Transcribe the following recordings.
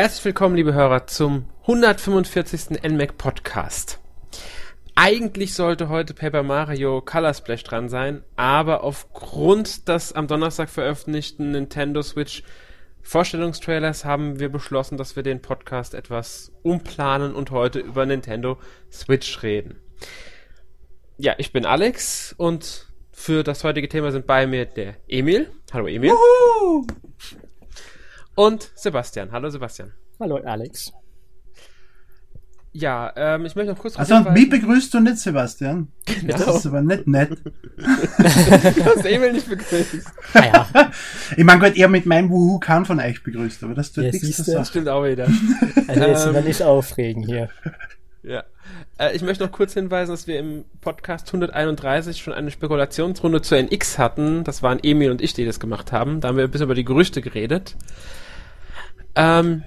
Herzlich willkommen, liebe Hörer, zum 145. NMAC Podcast. Eigentlich sollte heute Paper Mario Color Splash dran sein, aber aufgrund des am Donnerstag veröffentlichten Nintendo Switch Vorstellungstrailers haben wir beschlossen, dass wir den Podcast etwas umplanen und heute über Nintendo Switch reden. Ja, ich bin Alex und für das heutige Thema sind bei mir der Emil. Hallo Emil. Juhu! Und Sebastian. Hallo Sebastian. Hallo Alex. Ja, ähm, ich möchte noch kurz. Also, wie begrüßt du nicht Sebastian? Genau. Das ist aber nicht nett. du hast Emil nicht begrüßt. Ah, ja. Ich meine, Gott, er mit meinem Wuhu kann von euch begrüßt, aber das tut ja, nichts zu Das stimmt auch wieder. Also, jetzt ähm, nicht aufregen hier. Ja. Äh, ich möchte noch kurz hinweisen, dass wir im Podcast 131 schon eine Spekulationsrunde zu NX hatten. Das waren Emil und ich, die das gemacht haben. Da haben wir ein bisschen über die Gerüchte geredet. Ähm,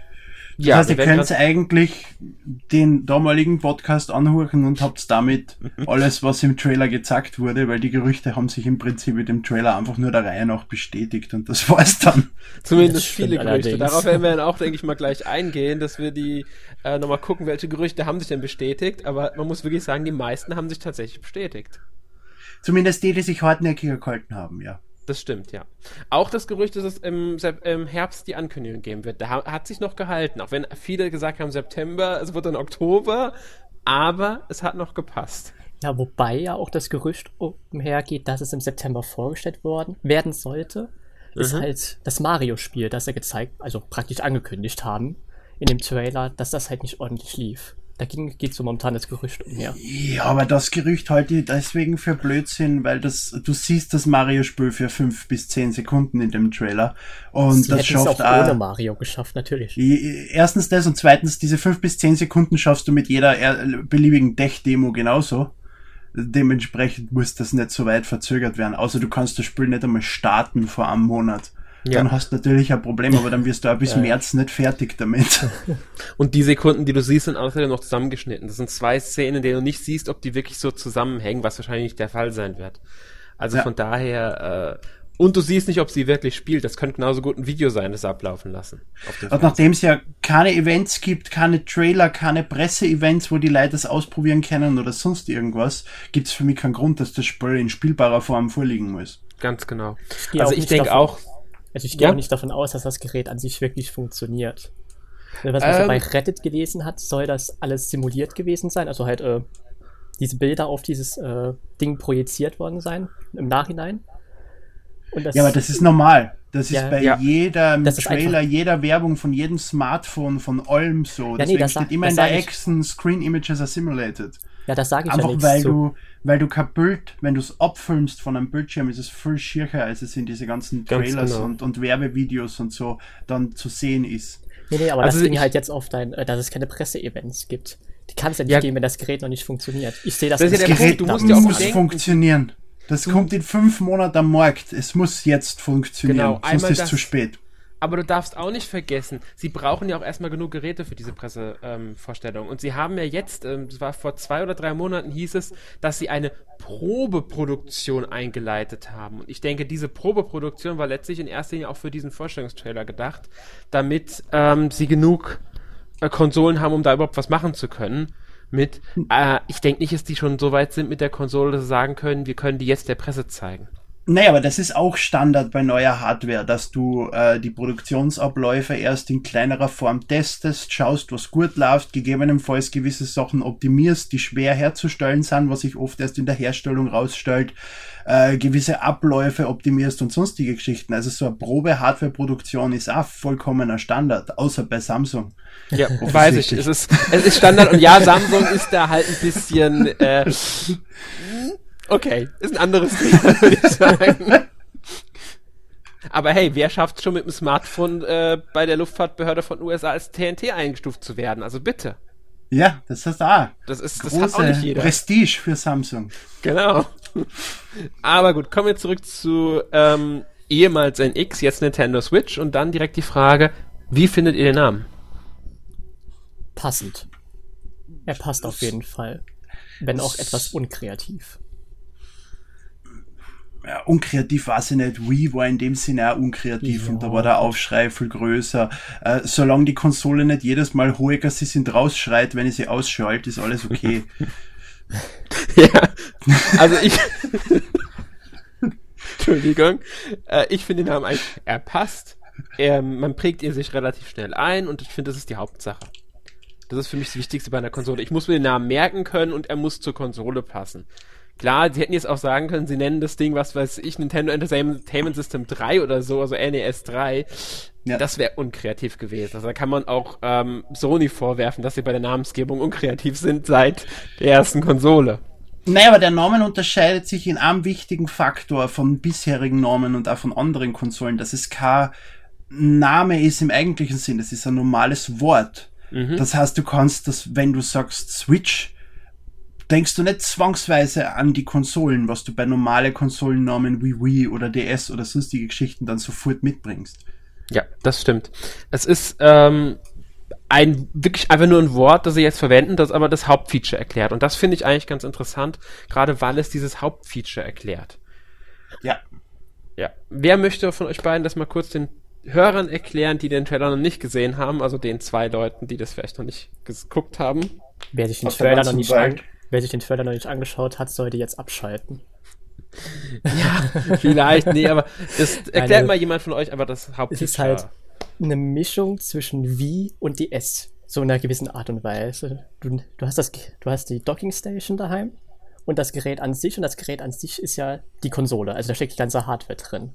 ja, das heißt, ihr könnt eigentlich den damaligen Podcast anhören und habt damit alles, was im Trailer gezeigt wurde, weil die Gerüchte haben sich im Prinzip mit dem Trailer einfach nur der Reihe nach bestätigt und das war's dann. Zumindest viele Gerüchte. Allerdings. Darauf werden wir dann auch, denke ich mal, gleich eingehen, dass wir die äh, nochmal gucken, welche Gerüchte haben sich denn bestätigt, aber man muss wirklich sagen, die meisten haben sich tatsächlich bestätigt. Zumindest die, die sich hartnäckiger gehalten haben, ja. Das stimmt, ja. Auch das Gerücht, dass es im, im Herbst die Ankündigung geben wird, da hat sich noch gehalten. Auch wenn viele gesagt haben September, es wird dann Oktober, aber es hat noch gepasst. Ja, wobei ja auch das Gerücht umhergeht, dass es im September vorgestellt worden werden sollte, mhm. ist halt das Mario-Spiel, das er gezeigt, also praktisch angekündigt haben in dem Trailer, dass das halt nicht ordentlich lief. Da geht so momentan das Gerücht umher. Ja, aber das Gerücht halte ich deswegen für Blödsinn, weil das, du siehst das Mario-Spiel für fünf bis zehn Sekunden in dem Trailer. Und Sie das schafft es auch ohne Mario geschafft, natürlich. Erstens das und zweitens, diese fünf bis zehn Sekunden schaffst du mit jeder beliebigen Tech-Demo genauso. Dementsprechend muss das nicht so weit verzögert werden. Außer du kannst das Spiel nicht einmal starten vor einem Monat ja. dann hast du natürlich ein Problem, aber dann wirst du auch bis ja. März nicht fertig damit. Und die Sekunden, die du siehst, sind außerdem noch zusammengeschnitten. Das sind zwei Szenen, in denen du nicht siehst, ob die wirklich so zusammenhängen, was wahrscheinlich nicht der Fall sein wird. Also ja. von daher, äh, und du siehst nicht, ob sie wirklich spielt. Das könnte genauso gut ein Video sein, das ablaufen lassen. Und nachdem es ja keine Events gibt, keine Trailer, keine Presse-Events, wo die Leute das ausprobieren können oder sonst irgendwas, gibt es für mich keinen Grund, dass das Spiel in spielbarer Form vorliegen muss. Ganz genau. Ich also ich denke auch, also ich gehe ja. auch nicht davon aus, dass das Gerät an sich wirklich funktioniert. Was man ähm, so bei Reddit gelesen hat, soll das alles simuliert gewesen sein, also halt äh, diese Bilder auf dieses äh, Ding projiziert worden sein im Nachhinein. Das, ja, aber das ist normal. Das ja, ist bei ja, jedem Trailer, einfach, jeder Werbung von jedem Smartphone von allem so. Ja, Deswegen nee, steht immer in der Action Screen Images are simulated. Ja, das sage ich Einfach ja nicht weil so. du, weil du kein Bild, wenn du es abfilmst von einem Bildschirm, ist es viel schiercher, als es in diese ganzen Trailers genau. und, und Werbevideos und so dann zu sehen ist. Nee, nee, aber also das ging halt jetzt auf dein, äh, dass es keine Presseevents gibt. Die kann es ja nicht ja. geben, wenn das Gerät noch nicht funktioniert. Ich sehe das, das, das Gerät Punkt, du musst muss bedenken, funktionieren. Das du kommt in fünf Monaten am Markt. Es muss jetzt funktionieren, genau, sonst ist es zu spät. Aber du darfst auch nicht vergessen, sie brauchen ja auch erstmal genug Geräte für diese Pressevorstellung. Ähm, und sie haben ja jetzt, ähm, das war vor zwei oder drei Monaten, hieß es, dass sie eine Probeproduktion eingeleitet haben. Und ich denke, diese Probeproduktion war letztlich in erster Linie auch für diesen Vorstellungstrailer gedacht, damit ähm, sie genug äh, Konsolen haben, um da überhaupt was machen zu können. Mit, äh, ich denke nicht, dass die schon so weit sind mit der Konsole, dass sie sagen können, wir können die jetzt der Presse zeigen. Naja, aber das ist auch Standard bei neuer Hardware, dass du äh, die Produktionsabläufe erst in kleinerer Form testest, schaust, was gut läuft, gegebenenfalls gewisse Sachen optimierst, die schwer herzustellen sind, was sich oft erst in der Herstellung rausstellt, äh, gewisse Abläufe optimierst und sonstige Geschichten. Also so eine Probe-Hardware-Produktion ist auch vollkommener Standard, außer bei Samsung. Ja, weiß ich. Es ist, es ist Standard und ja, Samsung ist da halt ein bisschen äh, Okay, ist ein anderes Thema, würde ich sagen. Aber hey, wer schafft schon mit dem Smartphone äh, bei der Luftfahrtbehörde von USA als TNT eingestuft zu werden? Also bitte. Ja, das ist da. Das ist das hat auch nicht jeder. Prestige für Samsung. Genau. Aber gut, kommen wir zurück zu ähm, ehemals NX, jetzt Nintendo Switch und dann direkt die Frage, wie findet ihr den Namen? Passend. Er passt auf jeden Fall. Wenn auch etwas unkreativ ja, unkreativ war sie nicht. Wii war in dem Sinne auch unkreativ ja. und da war der Aufschrei viel größer. Äh, solange die Konsole nicht jedes Mal hoher sie sind rausschreit, wenn ich sie ausschalte, ist alles okay. ja, also ich. Entschuldigung. Äh, ich finde den Namen eigentlich, er passt. Er, man prägt ihn sich relativ schnell ein und ich finde, das ist die Hauptsache. Das ist für mich das Wichtigste bei einer Konsole. Ich muss mir den Namen merken können und er muss zur Konsole passen. Klar, sie hätten jetzt auch sagen können, sie nennen das Ding, was weiß ich, Nintendo Entertainment System 3 oder so, also NES 3. Ja. Das wäre unkreativ gewesen. Also da kann man auch ähm, Sony vorwerfen, dass sie bei der Namensgebung unkreativ sind seit der ersten Konsole. Naja, aber der Namen unterscheidet sich in einem wichtigen Faktor von bisherigen Namen und auch von anderen Konsolen, dass es kein Name ist im eigentlichen Sinn, es ist ein normales Wort. Mhm. Das heißt, du kannst das, wenn du sagst Switch, denkst du nicht zwangsweise an die Konsolen, was du bei normalen Konsolennamen wie Wii oder DS oder sonstige Geschichten dann sofort mitbringst. Ja, das stimmt. Es ist ähm, ein wirklich einfach nur ein Wort, das sie jetzt verwenden, das aber das Hauptfeature erklärt. Und das finde ich eigentlich ganz interessant, gerade weil es dieses Hauptfeature erklärt. Ja. Ja. Wer möchte von euch beiden das mal kurz den Hörern erklären, die den Trailer noch nicht gesehen haben, also den zwei Leuten, die das vielleicht noch nicht geguckt haben. Wer sich den, Trailer noch, nicht an, wer sich den Trailer noch nicht angeschaut hat, sollte jetzt abschalten. ja, vielleicht, nee, aber das erklärt Eine, mal jemand von euch einfach das Hauptfeature. Es ist halt eine Mischung zwischen Wii und DS, so in einer gewissen Art und Weise. Du, du, hast das, du hast die Docking Station daheim und das Gerät an sich und das Gerät an sich ist ja die Konsole, also da steckt die ganze Hardware drin.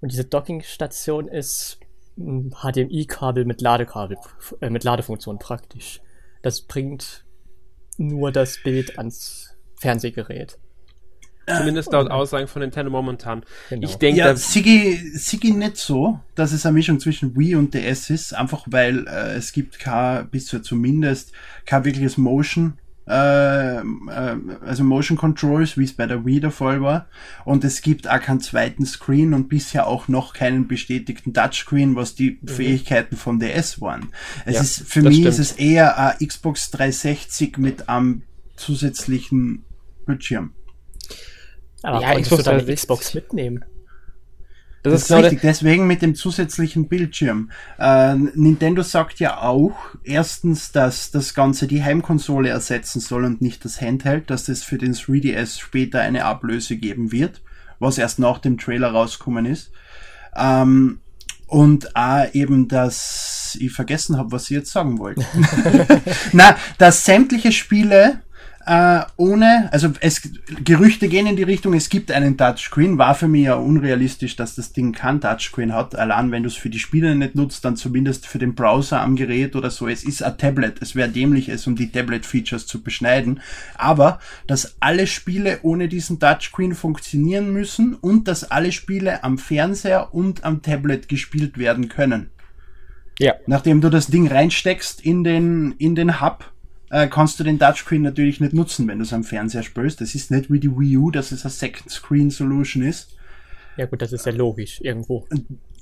Und diese Dockingstation ist ein HDMI-Kabel mit Ladekabel, äh, mit Ladefunktion praktisch. Das bringt nur das Bild ans Fernsehgerät. Zumindest laut Aussagen von Nintendo momentan. Genau. Ich denke, ja, Sigi, Sigi nicht so, dass es eine Mischung zwischen Wii und DS ist, einfach weil äh, es gibt kein, bis zu zumindest kein wirkliches Motion äh, äh, also Motion Controls, wie es bei der Wii der Fall war. Und es gibt auch keinen zweiten Screen und bisher auch noch keinen bestätigten Touchscreen, was die mhm. Fähigkeiten vom DS waren. Es ja, ist, für mich stimmt. ist es eher ein Xbox 360 mit einem zusätzlichen Bildschirm. Aber ja, Xbox, du Xbox mitnehmen? Das, das ist, genau richtig, deswegen mit dem zusätzlichen Bildschirm. Äh, Nintendo sagt ja auch, erstens, dass das Ganze die Heimkonsole ersetzen soll und nicht das Handheld, dass es für den 3DS später eine Ablöse geben wird, was erst nach dem Trailer rausgekommen ist. Ähm, und auch eben, dass ich vergessen habe, was ich jetzt sagen wollte. Na, dass sämtliche Spiele äh, ohne, also es Gerüchte gehen in die Richtung, es gibt einen Touchscreen, war für mich ja unrealistisch, dass das Ding kein Touchscreen hat. Allein wenn du es für die Spiele nicht nutzt, dann zumindest für den Browser am Gerät oder so. Es ist ein Tablet. Es wäre dämlich, es um die Tablet-Features zu beschneiden. Aber dass alle Spiele ohne diesen Touchscreen funktionieren müssen und dass alle Spiele am Fernseher und am Tablet gespielt werden können. Ja. Nachdem du das Ding reinsteckst in den, in den Hub, äh, kannst du den Touchscreen natürlich nicht nutzen, wenn du es am Fernseher spielst. Das ist nicht wie die Wii U, dass es eine Second Screen Solution ist. Ja gut, das ist ja logisch irgendwo.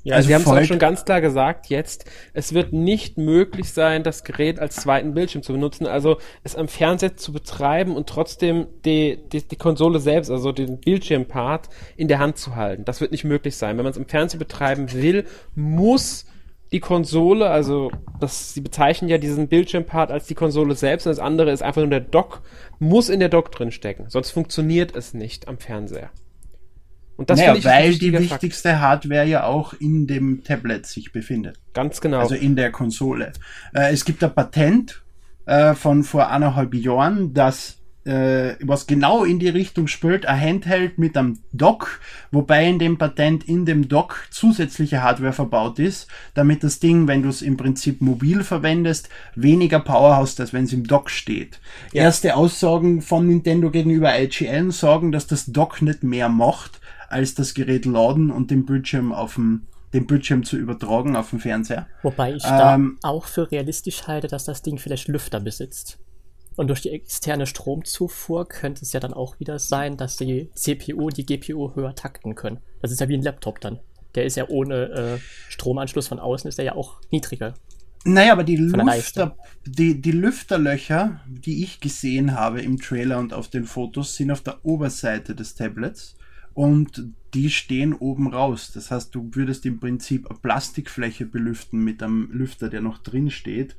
Ja, also Sie haben es auch schon ganz klar gesagt jetzt, es wird nicht möglich sein, das Gerät als zweiten Bildschirm zu benutzen, also es am Fernseher zu betreiben und trotzdem die, die, die Konsole selbst, also den Bildschirmpart in der Hand zu halten. Das wird nicht möglich sein. Wenn man es im Fernsehen betreiben will, muss die Konsole, also das, sie bezeichnen ja diesen Bildschirmpart als die Konsole selbst und das andere ist einfach nur der Dock, muss in der Dock drin stecken, sonst funktioniert es nicht am Fernseher. Und das naja, weil die wichtigste Fakt. Hardware ja auch in dem Tablet sich befindet. Ganz genau. Also in der Konsole. Äh, es gibt ein Patent äh, von vor eineinhalb Jahren, das äh, was genau in die Richtung spielt, ein Handheld mit einem Dock, wobei in dem Patent in dem Dock zusätzliche Hardware verbaut ist, damit das Ding, wenn du es im Prinzip mobil verwendest, weniger Power hast, als wenn es im Dock steht. Ja. Erste Aussagen von Nintendo gegenüber IGN sagen, dass das Dock nicht mehr macht, als das Gerät laden und den Bildschirm auf dem den Bildschirm zu übertragen auf dem Fernseher. Wobei ich ähm, da auch für realistisch halte, dass das Ding vielleicht Lüfter besitzt. Und durch die externe Stromzufuhr könnte es ja dann auch wieder sein, dass die CPU und die GPU höher takten können. Das ist ja wie ein Laptop dann. Der ist ja ohne äh, Stromanschluss von außen, ist der ja auch niedriger. Naja, aber die, Lüfter, die, die Lüfterlöcher, die ich gesehen habe im Trailer und auf den Fotos, sind auf der Oberseite des Tablets und die stehen oben raus. Das heißt, du würdest im Prinzip eine Plastikfläche belüften mit einem Lüfter, der noch drin steht,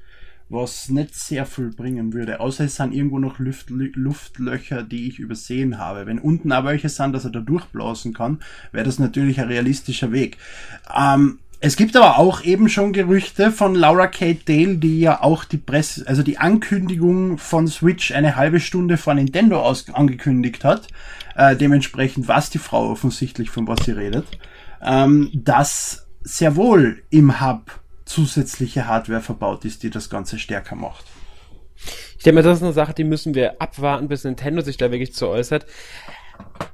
was nicht sehr viel bringen würde. Außer es sind irgendwo noch Luft, Luftlöcher, die ich übersehen habe. Wenn unten auch welche sind, dass er da durchblasen kann, wäre das natürlich ein realistischer Weg. Ähm, es gibt aber auch eben schon Gerüchte von Laura Kate Dale, die ja auch die Presse, also die Ankündigung von Switch eine halbe Stunde vor Nintendo aus angekündigt hat. Äh, dementsprechend weiß die Frau offensichtlich, von was sie redet. Ähm, dass sehr wohl im Hub zusätzliche Hardware verbaut ist, die das Ganze stärker macht. Ich denke mir, das ist eine Sache, die müssen wir abwarten, bis Nintendo sich da wirklich zu äußert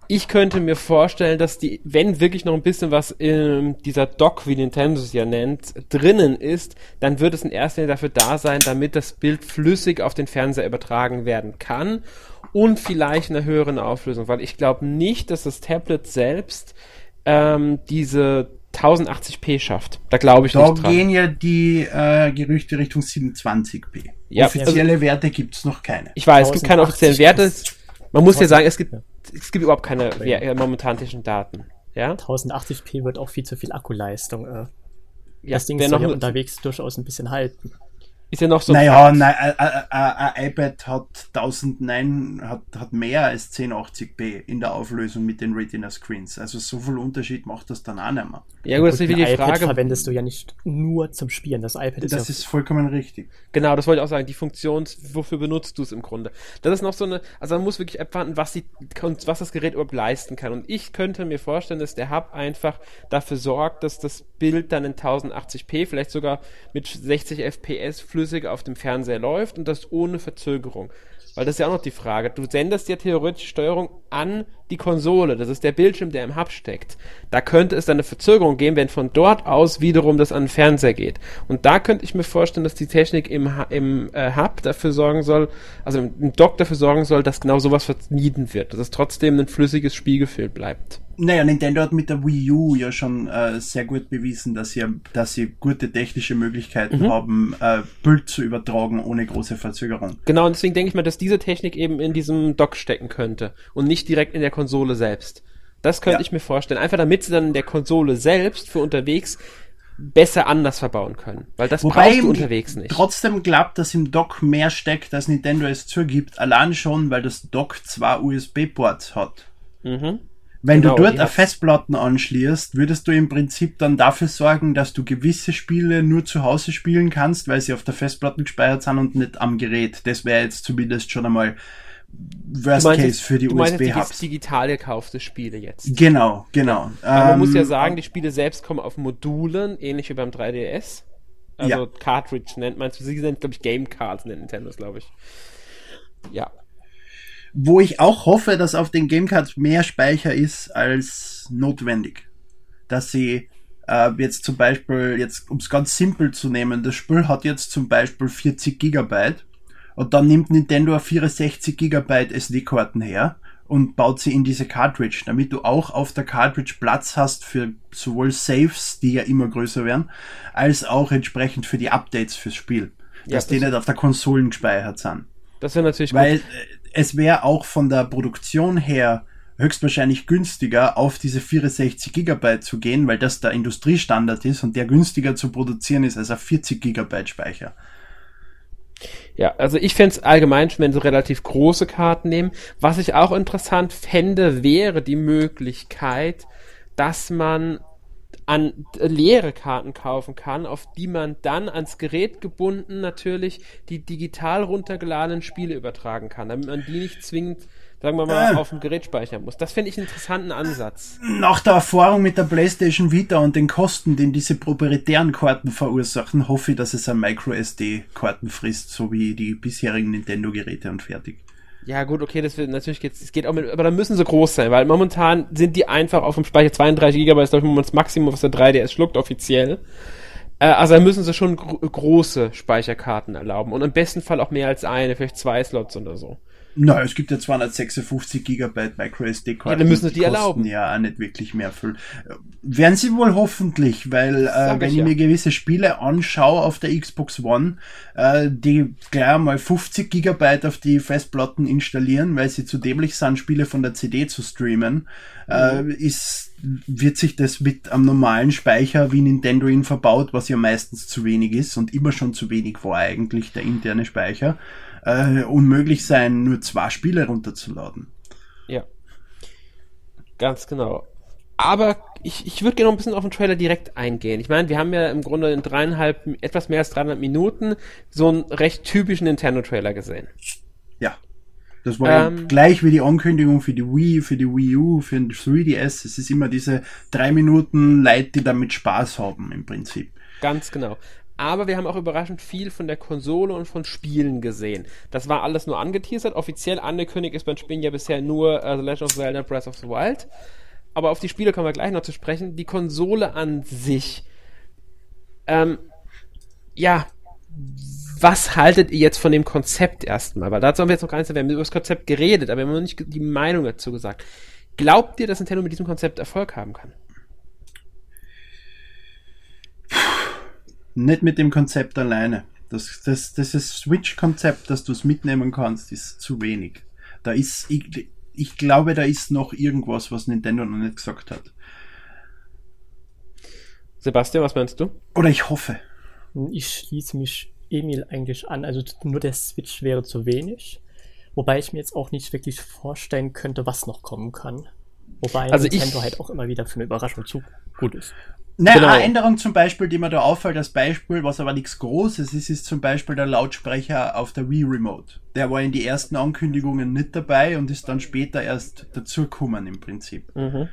ich könnte mir vorstellen, dass die, wenn wirklich noch ein bisschen was in dieser Dock, wie Nintendo es ja nennt, drinnen ist, dann wird es in erster Linie dafür da sein, damit das Bild flüssig auf den Fernseher übertragen werden kann und vielleicht in einer höheren Auflösung, weil ich glaube nicht, dass das Tablet selbst ähm, diese 1080p schafft. Da glaube ich da nicht dran. Da gehen ja die äh, Gerüchte Richtung 720p. Ja, Offizielle also, Werte gibt es noch keine. Ich weiß, es gibt keine offiziellen Werte. Man muss ja sagen, es gibt es gibt überhaupt keine ja, äh, momentan technischen Daten. Ja? 1080p wird auch viel zu viel Akkuleistung. Äh, ja, das Ding soll ja unterwegs durchaus ein bisschen halten. Ist ja noch so. Naja, nein, ein iPad hat 1009, hat, hat mehr als 1080p in der Auflösung mit den Retina Screens. Also so viel Unterschied macht das dann auch nicht mehr. Ja, gut, das ist wie die iPad Frage. verwendest du ja nicht nur zum Spielen. Das iPad ist Das ja ist vollkommen richtig. Genau, das wollte ich auch sagen. Die Funktion, wofür benutzt du es im Grunde? Das ist noch so eine, also man muss wirklich abwarten, was die, was das Gerät überhaupt leisten kann. Und ich könnte mir vorstellen, dass der Hub einfach dafür sorgt, dass das Bild dann in 1080p, vielleicht sogar mit 60 FPS flüssig flüssig auf dem Fernseher läuft und das ohne Verzögerung. Weil das ist ja auch noch die Frage. Du sendest ja theoretisch Steuerung an die Konsole. Das ist der Bildschirm, der im Hub steckt. Da könnte es dann eine Verzögerung geben, wenn von dort aus wiederum das an den Fernseher geht. Und da könnte ich mir vorstellen, dass die Technik im, im äh, Hub dafür sorgen soll, also im Dock dafür sorgen soll, dass genau sowas vermieden wird. Dass es trotzdem ein flüssiges Spiegelfeld bleibt. Naja, Nintendo hat mit der Wii U ja schon äh, sehr gut bewiesen, dass sie, dass sie gute technische Möglichkeiten mhm. haben, äh, Bild zu übertragen ohne große Verzögerung. Genau, und deswegen denke ich mal, dass diese Technik eben in diesem Dock stecken könnte und nicht direkt in der Konsole selbst. Das könnte ja. ich mir vorstellen. Einfach damit sie dann in der Konsole selbst für unterwegs besser anders verbauen können. Weil das Wobei brauchst du unterwegs nicht. Trotzdem glaubt, dass im Dock mehr steckt, als Nintendo es zugibt. Allein schon, weil das Dock zwei USB-Ports hat. Mhm. Wenn genau, du dort eine Festplatten anschließt, würdest du im Prinzip dann dafür sorgen, dass du gewisse Spiele nur zu Hause spielen kannst, weil sie auf der Festplatte gespeichert sind und nicht am Gerät. Das wäre jetzt zumindest schon einmal Worst meinst, Case für die USB-Hubs. Digital gekaufte Spiele jetzt. Genau, genau. Aber man muss ja ähm, sagen, die Spiele selbst kommen auf Modulen, ähnlich wie beim 3DS. Also ja. Cartridge nennt man es. Sie sind, glaube ich, Game Cards nennt Nintendo, glaube ich. Ja. Wo ich auch hoffe, dass auf den Gamecards mehr Speicher ist als notwendig. Dass sie äh, jetzt zum Beispiel, jetzt um es ganz simpel zu nehmen, das Spiel hat jetzt zum Beispiel 40 Gigabyte und dann nimmt Nintendo 64 Gigabyte SD-Karten her und baut sie in diese Cartridge, damit du auch auf der Cartridge Platz hast für sowohl Saves, die ja immer größer werden, als auch entsprechend für die Updates fürs Spiel. Ja, dass das die nicht auf der Konsolen gespeichert sind. Das wäre natürlich Weil gut. Äh, es wäre auch von der Produktion her höchstwahrscheinlich günstiger, auf diese 64 Gigabyte zu gehen, weil das der Industriestandard ist und der günstiger zu produzieren ist als ein 40 Gigabyte Speicher. Ja, also ich fände es allgemein schon, wenn sie relativ große Karten nehmen. Was ich auch interessant fände, wäre die Möglichkeit, dass man an leere Karten kaufen kann, auf die man dann ans Gerät gebunden natürlich die digital runtergeladenen Spiele übertragen kann, damit man die nicht zwingend sagen wir mal, äh. auf dem Gerät speichern muss. Das finde ich einen interessanten Ansatz. Nach der Erfahrung mit der PlayStation Vita und den Kosten, den diese proprietären Karten verursachen, hoffe ich, dass es ein MicroSD-Karten frisst, so wie die bisherigen Nintendo-Geräte und fertig. Ja, gut, okay, das wird natürlich geht's, es geht auch mit, aber dann müssen sie groß sein, weil momentan sind die einfach auf dem Speicher 32 GB, ist glaube ich das Maximum, was der 3DS schluckt, offiziell. Äh, also dann müssen sie schon gro große Speicherkarten erlauben und im besten Fall auch mehr als eine, vielleicht zwei Slots oder so. Na, es gibt ja 256 Gigabyte MicroSD-Karten. Ja, dann müssen sie die erlauben. Ja, auch nicht wirklich mehr viel. Werden sie wohl hoffentlich, weil äh, wenn ich, ja. mir gewisse Spiele anschaue auf der Xbox One, äh, die gleich mal 50 Gigabyte auf die Festplatten installieren, weil sie zu dämlich sind, Spiele von der CD zu streamen, äh, ist wird sich das mit am normalen Speicher, wie Nintendo ihn verbaut, was ja meistens zu wenig ist und immer schon zu wenig war eigentlich der interne Speicher, äh, unmöglich sein, nur zwei Spiele runterzuladen. Ja. Ganz genau. Aber ich, ich würde gerne noch ein bisschen auf den Trailer direkt eingehen. Ich meine, wir haben ja im Grunde in dreieinhalb, etwas mehr als dreieinhalb Minuten so einen recht typischen Nintendo-Trailer gesehen. Ja. Das war Ähm, gleich wie die Ankündigung für die Wii, für die Wii U, für den 3DS. Es ist immer diese drei Minuten Leute, die damit Spaß haben im Prinzip. Ganz genau. Aber wir haben auch überraschend viel von der Konsole und von Spielen gesehen. Das war alles nur angeteasert. Offiziell angekündigt ist beim Spielen ja bisher nur äh, The Legend of Zelda Breath of the Wild. Aber auf die Spiele kommen wir gleich noch zu sprechen. Die Konsole an sich. Ähm, ja, was haltet ihr jetzt von dem Konzept erstmal? Weil dazu haben wir jetzt noch gar nicht, wir haben über das Konzept geredet, aber wir haben noch nicht die Meinung dazu gesagt. Glaubt ihr, dass Nintendo mit diesem Konzept Erfolg haben kann? Nicht mit dem Konzept alleine. Das, das, das Switch-Konzept, dass du es mitnehmen kannst, ist zu wenig. Da ist, ich, ich glaube, da ist noch irgendwas, was Nintendo noch nicht gesagt hat. Sebastian, was meinst du? Oder ich hoffe. Ich schließe mich Emil eigentlich an. Also nur der Switch wäre zu wenig. Wobei ich mir jetzt auch nicht wirklich vorstellen könnte, was noch kommen kann. Wobei Also Nintendo ich- halt auch immer wieder für eine Überraschung zu gut ist. Naja, Genau. eine Änderung zum Beispiel, die mir da auffällt, als Beispiel, was aber nichts Großes ist, ist zum Beispiel der Lautsprecher auf der Wii Remote. Der war in die ersten Ankündigungen nicht dabei und ist dann später erst dazugekommen im Prinzip. Mhm.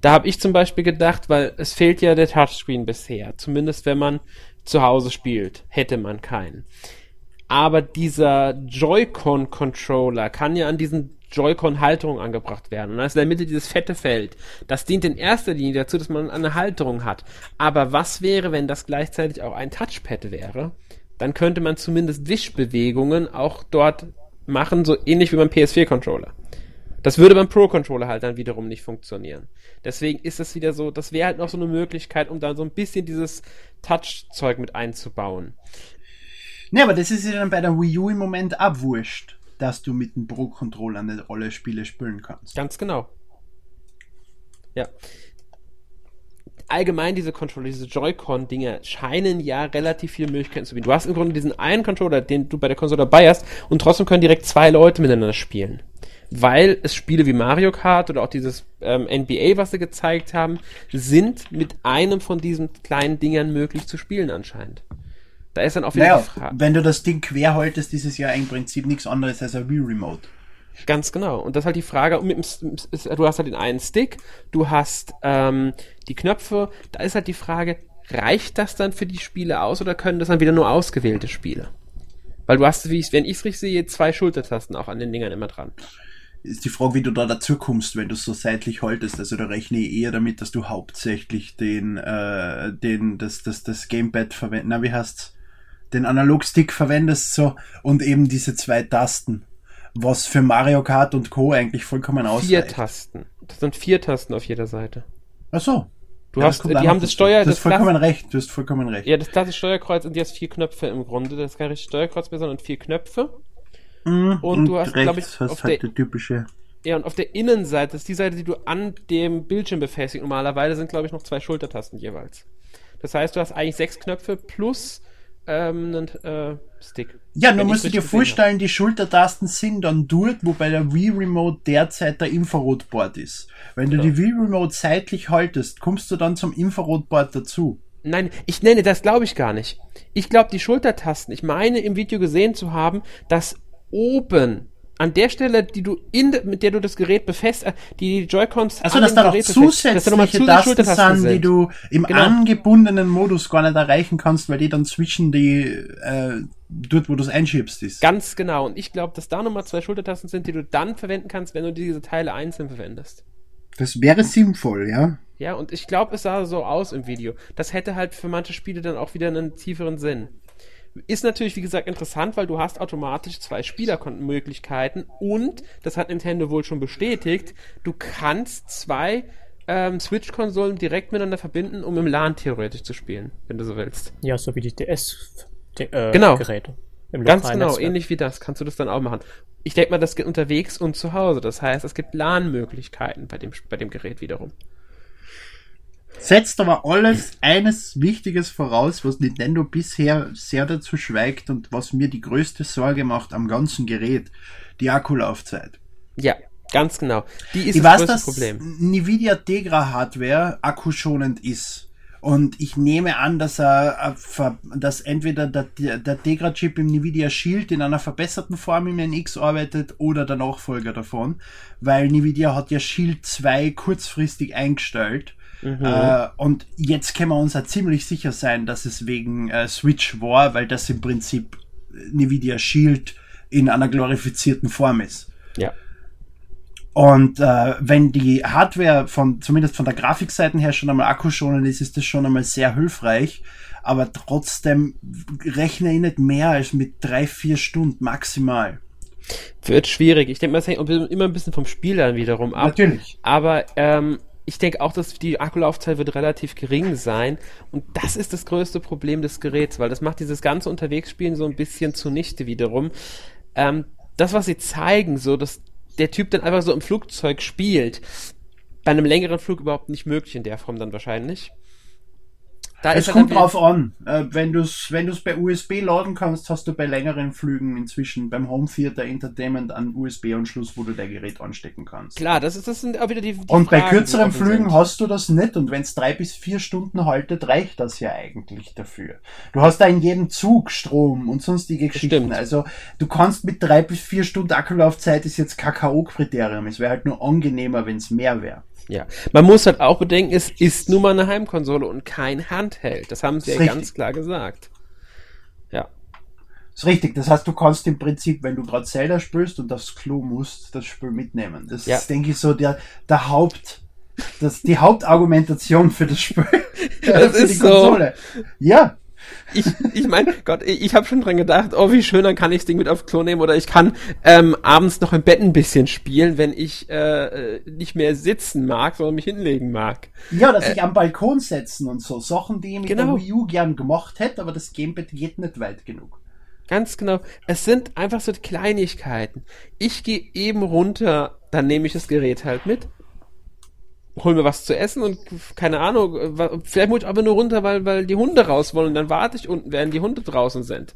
Da habe ich zum Beispiel gedacht, weil es fehlt ja der Touchscreen bisher. Zumindest wenn man zu Hause spielt, hätte man keinen. Aber dieser Joy-Con-Controller kann ja an diesen Joy-Con-Halterungen angebracht werden. Und da ist in der Mitte dieses fette Feld. Das dient in erster Linie dazu, dass man eine Halterung hat. Aber was wäre, wenn das gleichzeitig auch ein Touchpad wäre? Dann könnte man zumindest Wischbewegungen auch dort machen, so ähnlich wie beim PS4-Controller. Das würde beim Pro-Controller halt dann wiederum nicht funktionieren. Deswegen ist es wieder so, das wäre halt noch so eine Möglichkeit, um da so ein bisschen dieses Touch-Zeug mit einzubauen. Ne, aber das ist ja dann bei der Wii U im Moment abwurscht, dass du mit dem Pro-Controller nicht alle Spiele spielen kannst. Ganz genau. Ja. Allgemein diese Controller, diese Joy-Con-Dinger scheinen ja relativ viele Möglichkeiten zu bieten. Du hast im Grunde diesen einen Controller, den du bei der Konsole dabei hast, und trotzdem können direkt zwei Leute miteinander spielen. Weil es Spiele wie Mario Kart oder auch dieses ähm, NBA, was sie gezeigt haben, sind mit einem von diesen kleinen Dingern möglich zu spielen anscheinend. Da ist dann auch wieder Naja, die Frage. wenn du das Ding quer haltest, ist es ja im Prinzip nichts anderes als ein Wii Remote. Ganz genau. Und das ist halt die Frage, du hast halt den einen Stick, du hast ähm, die Knöpfe, da ist halt die Frage, reicht das dann für die Spiele aus oder können das dann wieder nur ausgewählte Spiele? Weil du hast, wie ich, wenn ich es richtig sehe, zwei Schultertasten auch an den Dingern immer dran. Ist die Frage, wie du da dazu kommst, wenn du es so seitlich haltest. Also da rechne ich eher damit, dass du hauptsächlich den, äh, den, das, das, das Gamepad verwendest. Na, wie heißt's? Den Analogstick verwendest so und eben diese zwei Tasten. Was für Mario Kart und Co. eigentlich vollkommen Vier ausreicht. Tasten. Das sind vier Tasten auf jeder Seite. Ach so. Du Ja, hast, die haben das. Steuer, Du hast vollkommen Klass- recht, du hast vollkommen recht. ja, das klassische Steuerkreuz und die hast vier Knöpfe im Grunde. Das ist kein richtiges Steuerkreuz mehr, sondern vier Knöpfe. Mhm, und du hast, glaub rechts ich, hast auf halt der- typische. Ja, und auf der Innenseite, das ist die Seite, die du an dem Bildschirm befestigst. Normalerweise sind, glaube ich, noch zwei Schultertasten jeweils. Das heißt, du hast eigentlich sechs Knöpfe plus ähm, einen äh, Stick. Ja, ich musst du dir vorstellen, die Schultertasten sind dann dort, wo bei der Wii Remote derzeit der Infrarotboard ist. Wenn du Genau. die Wii Remote seitlich haltest, kommst du dann zum Infrarotboard dazu. Nein, ich nenne, das glaube ich gar nicht. Ich glaube, die Schultertasten, ich meine im Video gesehen zu haben, dass oben an der Stelle, die du in, mit der du das Gerät befestigst, die Joy-Cons Also, dass da noch Gerät befestigst, dass da zusätzliche zusätzliche Tasten sind, die du im Genau. angebundenen Modus gar nicht erreichen kannst, weil die dann zwischen die, äh, dort, wo du es einschiebst, ist. Ganz genau. Und ich glaube, dass da nochmal zwei Schultertasten sind, die du dann verwenden kannst, wenn du diese Teile einzeln verwendest. Das wäre sinnvoll, ja. Ja, und ich glaube, es sah so aus im Video. Das hätte halt für manche Spiele dann auch wieder einen tieferen Sinn. Ist natürlich, wie gesagt, interessant, weil du hast automatisch zwei Spielerkontenmöglichkeiten und, das hat Nintendo wohl schon bestätigt, du kannst zwei ähm, Switch-Konsolen direkt miteinander verbinden, um im LAN theoretisch zu spielen, wenn du so willst. Ja, so wie die DS-Geräte. Äh, genau. Ganz genau, Netzwerk. ähnlich wie das kannst du das dann auch machen. Ich denke mal, das geht unterwegs und zu Hause. Das heißt, es gibt LAN-Möglichkeiten bei dem, bei dem Gerät wiederum setzt aber alles eines Wichtiges voraus, was Nintendo bisher sehr dazu schweigt und was mir die größte Sorge macht am ganzen Gerät, die Akkulaufzeit. Ja, ganz genau. Die ist ich das weiß, dass Problem. Nvidia Tegra Hardware akkuschonend ist. Und ich nehme an, dass er, dass entweder der, der Tegra-Chip im Nvidia Shield in einer verbesserten Form im NX arbeitet oder der Nachfolger davon, weil Nvidia hat ja Shield 2 kurzfristig eingestellt Mhm. Äh, und jetzt können wir uns ja ziemlich sicher sein, dass es wegen äh, Switch war, weil das im Prinzip Nvidia Shield in einer glorifizierten Form ist. Ja. Und äh, wenn die Hardware von, zumindest von der Grafikseite her schon einmal akkuschonend ist, ist das schon einmal sehr hilfreich. Aber trotzdem rechne ich nicht mehr als mit drei, vier Stunden maximal. Wird schwierig. Ich denke mal, es hängt immer ein bisschen vom Spiel dann wiederum ab. Natürlich. Aber ähm, ich denke auch, dass die Akkulaufzeit wird relativ gering sein. Und das ist das größte Problem des Geräts, weil das macht dieses ganze Unterwegsspielen so ein bisschen zunichte wiederum. Ähm, das, was sie zeigen, so, dass der Typ dann einfach so im Flugzeug spielt, bei einem längeren Flug überhaupt nicht möglich in der Form dann wahrscheinlich. Da es kommt drauf an. Äh, wenn du es wenn du's bei USB laden kannst, hast du bei längeren Flügen inzwischen beim Home Theater Entertainment einen USB-Anschluss, wo du dein Gerät anstecken kannst. Klar, das, ist, das sind auch wieder die, die Und Fragen, bei kürzeren Flügen sind. hast du das nicht. Und wenn es drei bis vier Stunden haltet, reicht das ja eigentlich dafür. Du hast da in jedem Zug Strom und sonstige Geschichten. Also du kannst mit drei bis vier Stunden Akkulaufzeit ist jetzt KKO-Kriterium. Es wäre halt nur angenehmer, wenn es mehr wäre. Ja, man muss halt auch bedenken, es ist nun mal eine Heimkonsole und kein Handheld. Das haben sie ja richtig. ganz klar gesagt. Ja. Das ist richtig. Das heißt, du kannst im Prinzip, wenn du gerade Zelda spielst und aufs Klo musst, das Spiel mitnehmen. Das ja. ist, denke ich, so der, der Haupt, das, die Hauptargumentation für das Spiel. Das ist so. Ja, ich, ich meine, Gott, ich, ich habe schon dran gedacht, oh, wie schön, dann kann ich das Ding mit aufs Klo nehmen oder ich kann ähm, abends noch im Bett ein bisschen spielen, wenn ich äh, äh nicht mehr sitzen mag, sondern mich hinlegen mag. Ja, dass äh, ich am Balkon setzen und so. Sachen, die ich mit genau. der Wii U gern gemacht hätte, aber das Gamepad geht nicht weit genug. Ganz genau. Es sind einfach so Kleinigkeiten. Ich gehe eben runter, dann nehme ich das Gerät halt mit hol mir was zu essen und keine Ahnung, vielleicht muss ich aber nur runter, weil, weil die Hunde raus wollen und dann warte ich unten, während die Hunde draußen sind.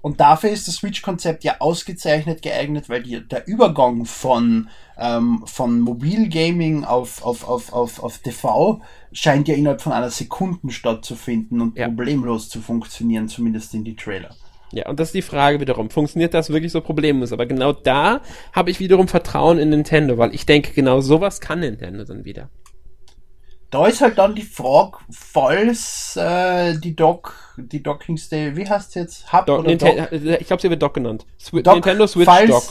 Und dafür ist das Switch-Konzept ja ausgezeichnet geeignet, weil die, der Übergang von, ähm, von Mobilgaming auf, auf, auf, auf, auf TV scheint ja innerhalb von einer Sekunde stattzufinden und ja. problemlos zu funktionieren, zumindest in die Trailer. Ja, und das ist die Frage wiederum, funktioniert das wirklich so problemlos? Aber genau da habe ich wiederum Vertrauen in Nintendo, weil ich denke, genau sowas kann Nintendo dann wieder. Da ist halt dann die Frage, falls äh, die Dock, die Docking Stay, wie heißt es jetzt? Hub Doc, oder Dock? Ich glaube, sie wird Dock genannt. Swi Dock, Nintendo Switch falls Dock.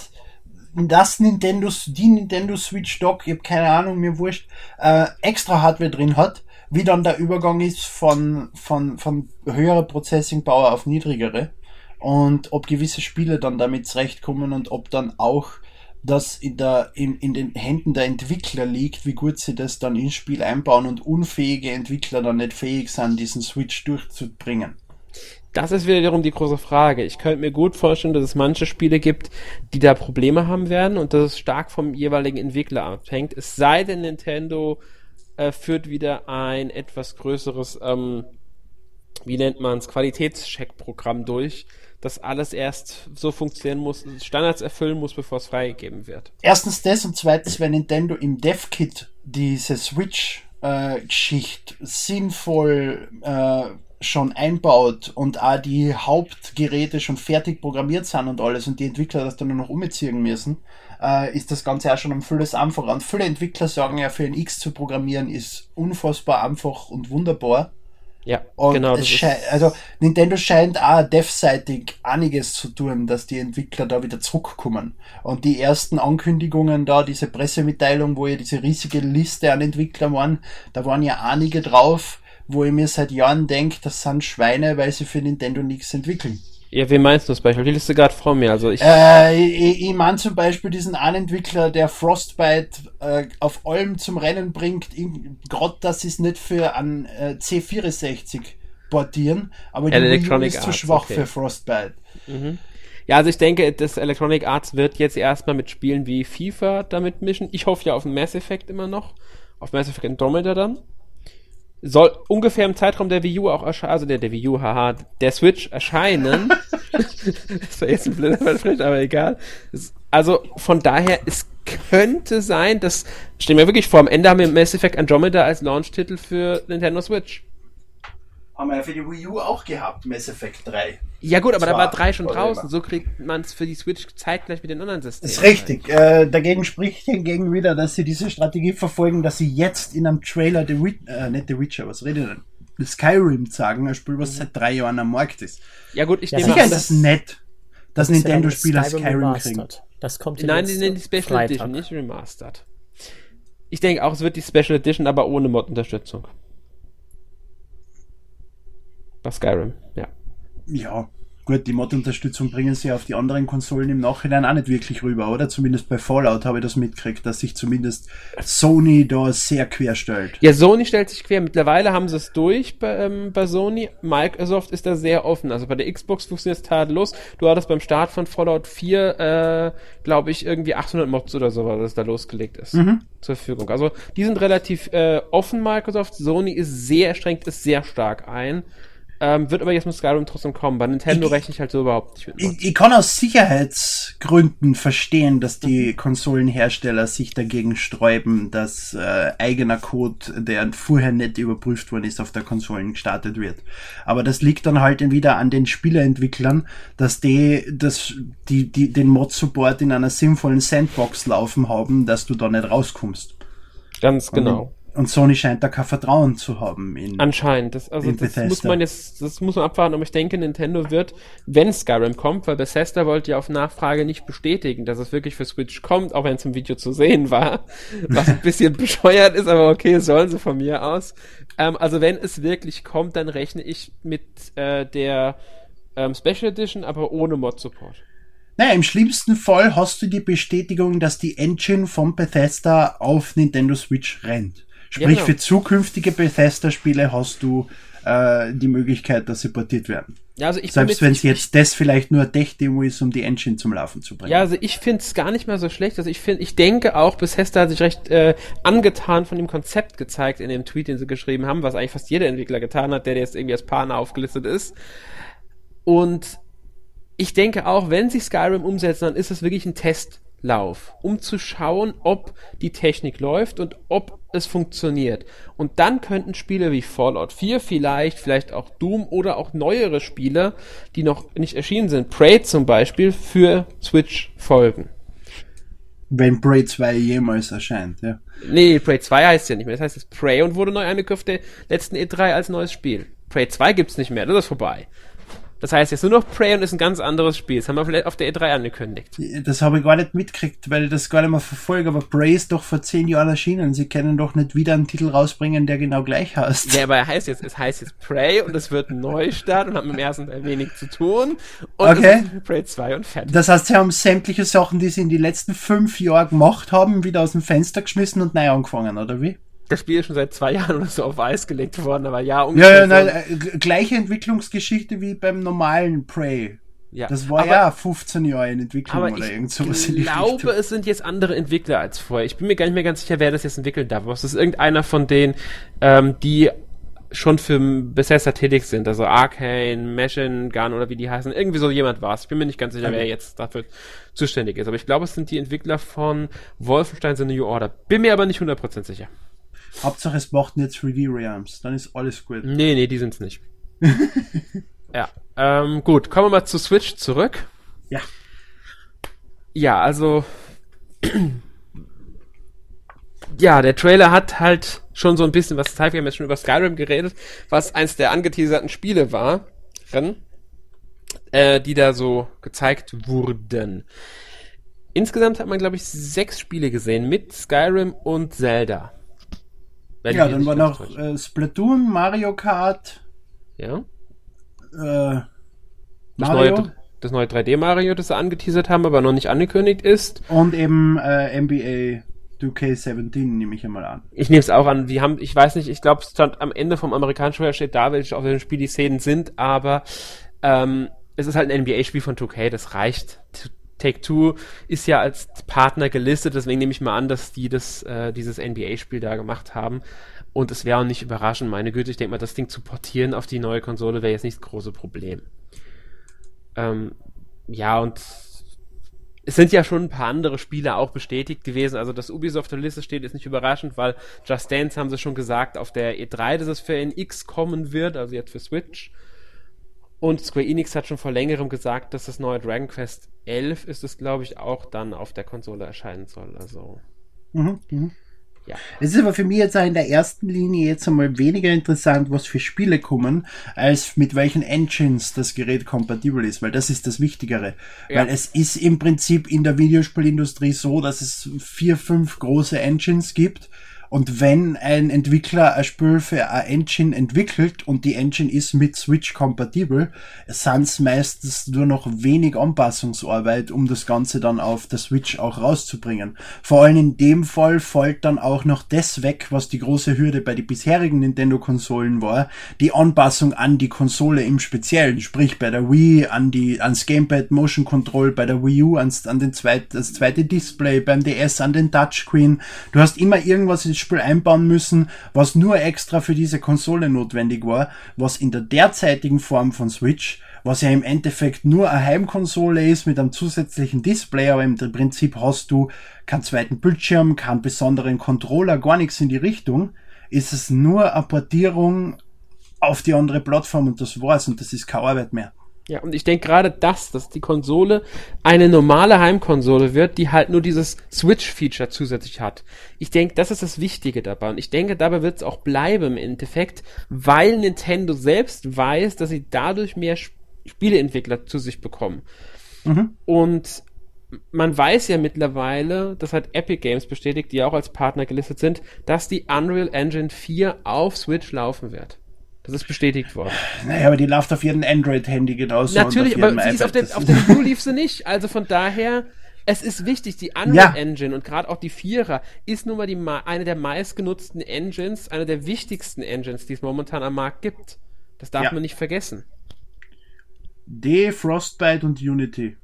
Das Nintendo, die Nintendo Switch Dock, ich habe keine Ahnung, mir wurscht, äh, extra Hardware drin hat, wie dann der Übergang ist von, von, von höherer Processing Power auf niedrigere und ob gewisse Spiele dann damit zurechtkommen und ob dann auch das in, der, in, in den Händen der Entwickler liegt, wie gut sie das dann ins Spiel einbauen und unfähige Entwickler dann nicht fähig sind, diesen Switch durchzubringen. Das ist wiederum die große Frage. Ich könnte mir gut vorstellen, dass es manche Spiele gibt, die da Probleme haben werden und dass es stark vom jeweiligen Entwickler abhängt. Es sei denn, Nintendo äh, führt wieder ein etwas größeres, ähm, wie nennt man es, Qualitätscheckprogramm durch, dass alles erst so funktionieren muss, Standards erfüllen muss, bevor es freigegeben wird. Erstens das und zweitens, wenn Nintendo im Dev-Kit diese Switch-Schicht äh, sinnvoll äh, schon einbaut und auch die Hauptgeräte schon fertig programmiert sind und alles und die Entwickler das dann nur noch umziehen müssen, äh, ist das Ganze auch schon um vieles einfacher. Und viele Entwickler sagen ja, für ein X zu programmieren ist unfassbar einfach und wunderbar. Ja, und genau. also Nintendo scheint auch devseitig einiges zu tun, dass die Entwickler da wieder zurückkommen. Und die ersten Ankündigungen da, diese Pressemitteilung, wo ja diese riesige Liste an Entwicklern waren, da waren ja einige drauf, wo ich mir seit Jahren denke, das sind Schweine, weil sie für Nintendo nichts entwickeln. Ja, wie meinst du das Beispiel? Die Liste gerade vor mir. Also ich. Äh, ich, ich meine zum Beispiel diesen einen Entwickler, der Frostbite äh, auf allem zum Rennen bringt, gerade dass sie es nicht für einen äh, C64 portieren, aber die Electronic ist zu Arts, schwach okay. für Frostbite. Mhm. Ja, also ich denke, das Electronic Arts wird jetzt erstmal mit Spielen wie FIFA damit mischen. Ich hoffe ja auf Mass Effect immer noch. Auf Mass Effect Andromeda dann. Soll ungefähr im Zeitraum der Wii U auch erscheinen, also der, der Wii U, haha, der Switch erscheinen. das war jetzt ein blöder Versprechen, aber egal. Also von daher, es könnte sein, dass, stehen wir wirklich vor, am Ende haben wir Mass Effect Andromeda als Launch-Titel für Nintendo Switch. Haben wir ja für die Wii U auch gehabt, Mass Effect 3. Ja gut, aber da war drei schon oder draußen. immer. So kriegt man es für die Switch zeitgleich mit den anderen Systemen. Ist richtig. Äh, dagegen spricht hingegen wieder, dass sie diese Strategie verfolgen, dass sie jetzt in einem Trailer The Witcher, äh, nicht The Witcher, was rede ich denn? The Skyrim sagen, ein Spiel, was seit drei Jahren am Markt ist. Ja gut, ich Ja, nehme Sicher an, ist es nett, dass Das ist ja Nintendo-Spieler Skyrim Skyrim kriegen. Das kommt Nein, die nennen die Special Freitag. Edition, nicht Remastered. Ich denke auch, es wird die Special Edition, aber ohne Mod-Unterstützung. Bei Skyrim, ja. Ja, gut, die Mod-Unterstützung bringen sie auf die anderen Konsolen im Nachhinein auch nicht wirklich rüber, oder? Zumindest bei Fallout habe ich das mitgekriegt, dass sich zumindest Sony da sehr quer stellt. Ja, Sony stellt sich quer. Mittlerweile haben sie es durch bei, ähm, bei Sony. Microsoft ist da sehr offen. Also bei der Xbox funktioniert es tadellos. Du hattest beim Start von Fallout 4, äh, glaube ich, irgendwie 800 Mods oder so, was da losgelegt ist. Zur Verfügung. Also die sind relativ äh, offen, Microsoft. Sony ist sehr, schränkt es sehr stark ein. Ähm, wird aber jetzt mit Skyrim trotzdem kommen. Bei Nintendo Ich- rechne ich halt so überhaupt nicht mit. Ich, ich kann aus Sicherheitsgründen verstehen, dass die Konsolenhersteller sich dagegen sträuben, dass äh, eigener Code, der vorher nicht überprüft worden ist, auf der Konsolen gestartet wird. Aber das liegt dann halt wieder an den Spieleentwicklern, dass die, das, die, die den Mod-Support in einer sinnvollen Sandbox laufen haben, dass du da nicht rauskommst. Ganz genau. Und Sony scheint da kein Vertrauen zu haben in. Anscheinend. Das, also das Bethesda. muss man jetzt, das muss man abwarten, aber ich denke, Nintendo wird, wenn Skyrim kommt, weil Bethesda wollte ja auf Nachfrage nicht bestätigen, dass es wirklich für Switch kommt, auch wenn es im Video zu sehen war, was ein bisschen bescheuert ist, aber okay, sollen sie von mir aus. Ähm, also wenn es wirklich kommt, dann rechne ich mit äh, der ähm, Special Edition, aber ohne Mod-Support. Naja, im schlimmsten Fall hast du die Bestätigung, dass die Engine von Bethesda auf Nintendo Switch rennt. Sprich, genau. für zukünftige Bethesda-Spiele hast du äh, die Möglichkeit, dass sie portiert werden. Ja, also Selbst wenn es jetzt das vielleicht nur eine Tech-Demo ist, um die Engine zum Laufen zu bringen. Ja, also ich finde es gar nicht mal so schlecht. Also ich finde, ich denke auch, Bethesda hat sich recht äh, angetan von dem Konzept gezeigt in dem Tweet, den sie geschrieben haben, was eigentlich fast jeder Entwickler getan hat, der jetzt irgendwie als Partner aufgelistet ist. Und ich denke auch, wenn sie Skyrim umsetzen, dann ist es wirklich ein Testlauf, um zu schauen, ob die Technik läuft und ob es funktioniert. Und dann könnten Spiele wie Fallout 4 vielleicht, vielleicht auch Doom oder auch neuere Spiele, die noch nicht erschienen sind, Prey zum Beispiel, für Switch folgen. Wenn Prey 2 jemals erscheint, ja. Nee, Prey 2 heißt ja nicht mehr. Das heißt jetzt Prey und wurde neu angekauft der letzten E3 als neues Spiel. Prey 2 gibt's nicht mehr, das ist vorbei. Das heißt jetzt nur noch Prey und ist ein ganz anderes Spiel. Das haben wir vielleicht auf der E3 angekündigt. Das habe ich gar nicht mitgekriegt, weil ich das gar nicht mehr verfolge, aber Prey ist doch vor zehn Jahren erschienen. Sie können doch nicht wieder einen Titel rausbringen, der genau gleich heißt. Ja, aber er heißt jetzt, es heißt jetzt Prey und es wird ein Neustart und hat mit dem ersten Teil wenig zu tun. Und Okay. es ist Prey 2 und fertig. Das heißt, sie haben sämtliche Sachen, die sie in die letzten fünf Jahren gemacht haben, wieder aus dem Fenster geschmissen und neu angefangen, oder wie? Das Spiel ist schon seit zwei Jahren oder so auf Eis gelegt worden, aber ja, Ja, ungefähr. ja, so. nein, äh, gleiche Entwicklungsgeschichte wie beim normalen Prey. ja. Das war aber, ja 15 Jahre in Entwicklung Aber oder ich irgend sowas die glaube, es sind jetzt andere Entwickler als vorher. Ich bin mir gar nicht mehr ganz sicher, wer das jetzt entwickeln darf. Aber es ist irgendeiner von denen, ähm, die schon für Bethesda tätig sind. Also Arcane, Machine Gun oder wie die heißen. Irgendwie so jemand war es. Ich bin mir nicht ganz sicher, Okay. wer jetzt dafür zuständig ist. Aber ich glaube, es sind die Entwickler von Wolfenstein The New Order. Bin mir aber nicht 100% sicher. Hauptsache es macht nicht 3D Realms, dann ist alles gut. Nee, nee, die sind's nicht. ja, ähm, gut. Kommen wir mal zu Switch zurück. Ja. Ja, also. ja, der Trailer hat halt schon so ein bisschen was gezeigt. Wir haben jetzt schon über Skyrim geredet, was eins der angeteaserten Spiele war, äh, die da so gezeigt wurden. Insgesamt hat man, glaube ich, sechs Spiele gesehen mit Skyrim und Zelda. Ja, dann war noch äh, Splatoon, Mario Kart. Ja. Äh, das neue, das neue 3D Mario, das sie angeteasert haben, aber noch nicht angekündigt ist. Und eben äh, NBA 2K17 nehme ich einmal an. Ich nehme es auch an. Wir haben, ich weiß nicht, ich glaube, es stand am Ende vom amerikanischen Trailer steht da, welche auf dem Spiel die Szenen sind, aber ähm, es ist halt ein NBA-Spiel von 2K, das reicht. Take-Two ist ja als Partner gelistet, deswegen nehme ich mal an, dass die das, äh, dieses NBA-Spiel da gemacht haben. Und es wäre auch nicht überraschend, meine Güte, ich denke mal, das Ding zu portieren auf die neue Konsole wäre jetzt nicht das große Problem. Ähm, ja, und es sind ja schon ein paar andere Spiele auch bestätigt gewesen. Also, dass Ubisoft auf der Liste steht, ist nicht überraschend, weil Just Dance haben sie schon gesagt auf der E3, dass es für NX kommen wird, also jetzt für Switch. Und Square Enix hat schon vor längerem gesagt, dass das neue Dragon Quest 11 ist es, glaube ich, auch dann auf der Konsole erscheinen soll. Also. Mhm, mh. Ja. Es ist aber für mich jetzt auch in der ersten Linie jetzt einmal weniger interessant, was für Spiele kommen, als mit welchen Engines das Gerät kompatibel ist, weil das ist das Wichtigere. Ja. Weil es ist im Prinzip in der Videospielindustrie so, dass es vier, fünf große Engines gibt und wenn ein Entwickler ein Spiel für eine Engine entwickelt und die Engine ist mit Switch kompatibel, sind es meistens nur noch wenig Anpassungsarbeit, um das Ganze dann auf der Switch auch rauszubringen. Vor allem in dem Fall fällt dann auch noch das weg, was die große Hürde bei den bisherigen Nintendo-Konsolen war, die Anpassung an die Konsole im Speziellen, sprich bei der Wii an die ans Gamepad Motion Control, bei der Wii U ans, an den zweit, das zweite Display, beim DS an den Touchscreen. Du hast immer irgendwas ins Spiel einbauen müssen, was nur extra für diese Konsole notwendig war, was in der derzeitigen Form von Switch, was ja im Endeffekt nur eine Heimkonsole ist mit einem zusätzlichen Display, aber im Prinzip hast du keinen zweiten Bildschirm, keinen besonderen Controller, gar nichts in die Richtung, ist es nur eine Portierung auf die andere Plattform und das war's und das ist keine Arbeit mehr. Ja, und ich denke gerade das, dass die Konsole eine normale Heimkonsole wird, die halt nur dieses Switch-Feature zusätzlich hat. Ich denke, das ist das Wichtige dabei. Und ich denke, dabei wird es auch bleiben im Endeffekt, weil Nintendo selbst weiß, dass sie dadurch mehr Spieleentwickler zu sich bekommen. Mhm. Und man weiß ja mittlerweile, das hat Epic Games bestätigt, die auch als Partner gelistet sind, dass die Unreal Engine 4 auf Switch laufen wird. Das ist bestätigt worden. Naja, aber die läuft auf jedem Android-Handy genauso. Natürlich, aber sie ist auf, den, auf der Wii lief sie nicht. Also von daher, es ist wichtig, die Unreal ja. Engine und gerade auch die Vierer ist nun mal die, eine der meistgenutzten Engines, eine der wichtigsten Engines, die es momentan am Markt gibt. Das darf ja. man nicht vergessen. D, Frostbite und Unity.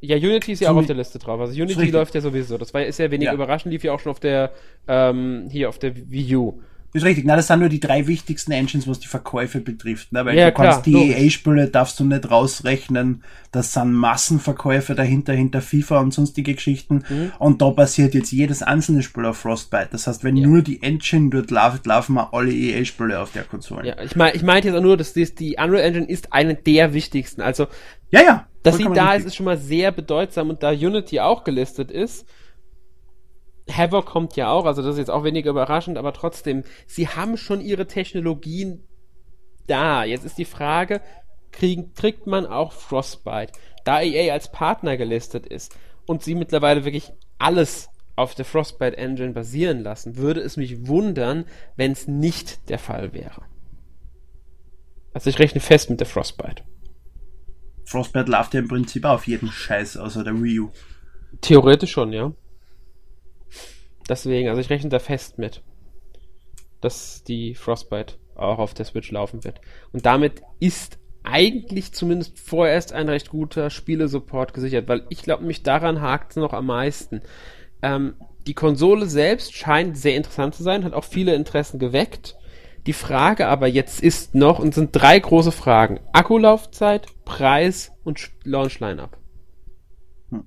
Ja, Unity ist ja auch auf der Liste drauf. Also Unity läuft ja sowieso. Das war ist ja wenig ja. überraschend, lief ja auch schon auf der ähm, hier auf der Wii U. Das ist richtig. Na, das sind nur die drei wichtigsten Engines, was die Verkäufe betrifft. Ne? Weil ja, du klar, kannst die EA-Spiele darfst du nicht rausrechnen. Das sind Massenverkäufe dahinter, hinter FIFA und sonstige Geschichten. Mhm. Und da basiert jetzt jedes einzelne Spiel auf Frostbite. Das heißt, wenn ja. nur die Engine dort läuft, laufen wir alle EA-Spiele auf der Konsole. Ja, ich meine ich meinte jetzt auch nur, dass die, die Unreal Engine ist eine der wichtigsten. Also, ja, ja. Dass sie da richtig. ist, ist schon mal sehr bedeutsam und da Unity auch gelistet ist, Havoc kommt ja auch, also das ist jetzt auch weniger überraschend, aber trotzdem, sie haben schon ihre Technologien da. Jetzt ist die Frage, kriegen, kriegt man auch Frostbite? Da EA als Partner gelistet ist und sie mittlerweile wirklich alles auf der Frostbite Engine basieren lassen, würde es mich wundern, wenn es nicht der Fall wäre. Also ich rechne fest mit der Frostbite. Frostbite läuft ja im Prinzip auf jeden Scheiß außer der Wii U. Theoretisch schon, ja. Deswegen, also ich rechne da fest mit, dass die Frostbite auch auf der Switch laufen wird. Und damit ist eigentlich zumindest vorerst ein recht guter Spielesupport gesichert, weil ich glaube, mich daran hakt es noch am meisten. Ähm, die Konsole selbst scheint sehr interessant zu sein, hat auch viele Interessen geweckt. Die Frage aber jetzt ist noch, und sind drei große Fragen. Akkulaufzeit, Preis und Launch Lineup. Hm.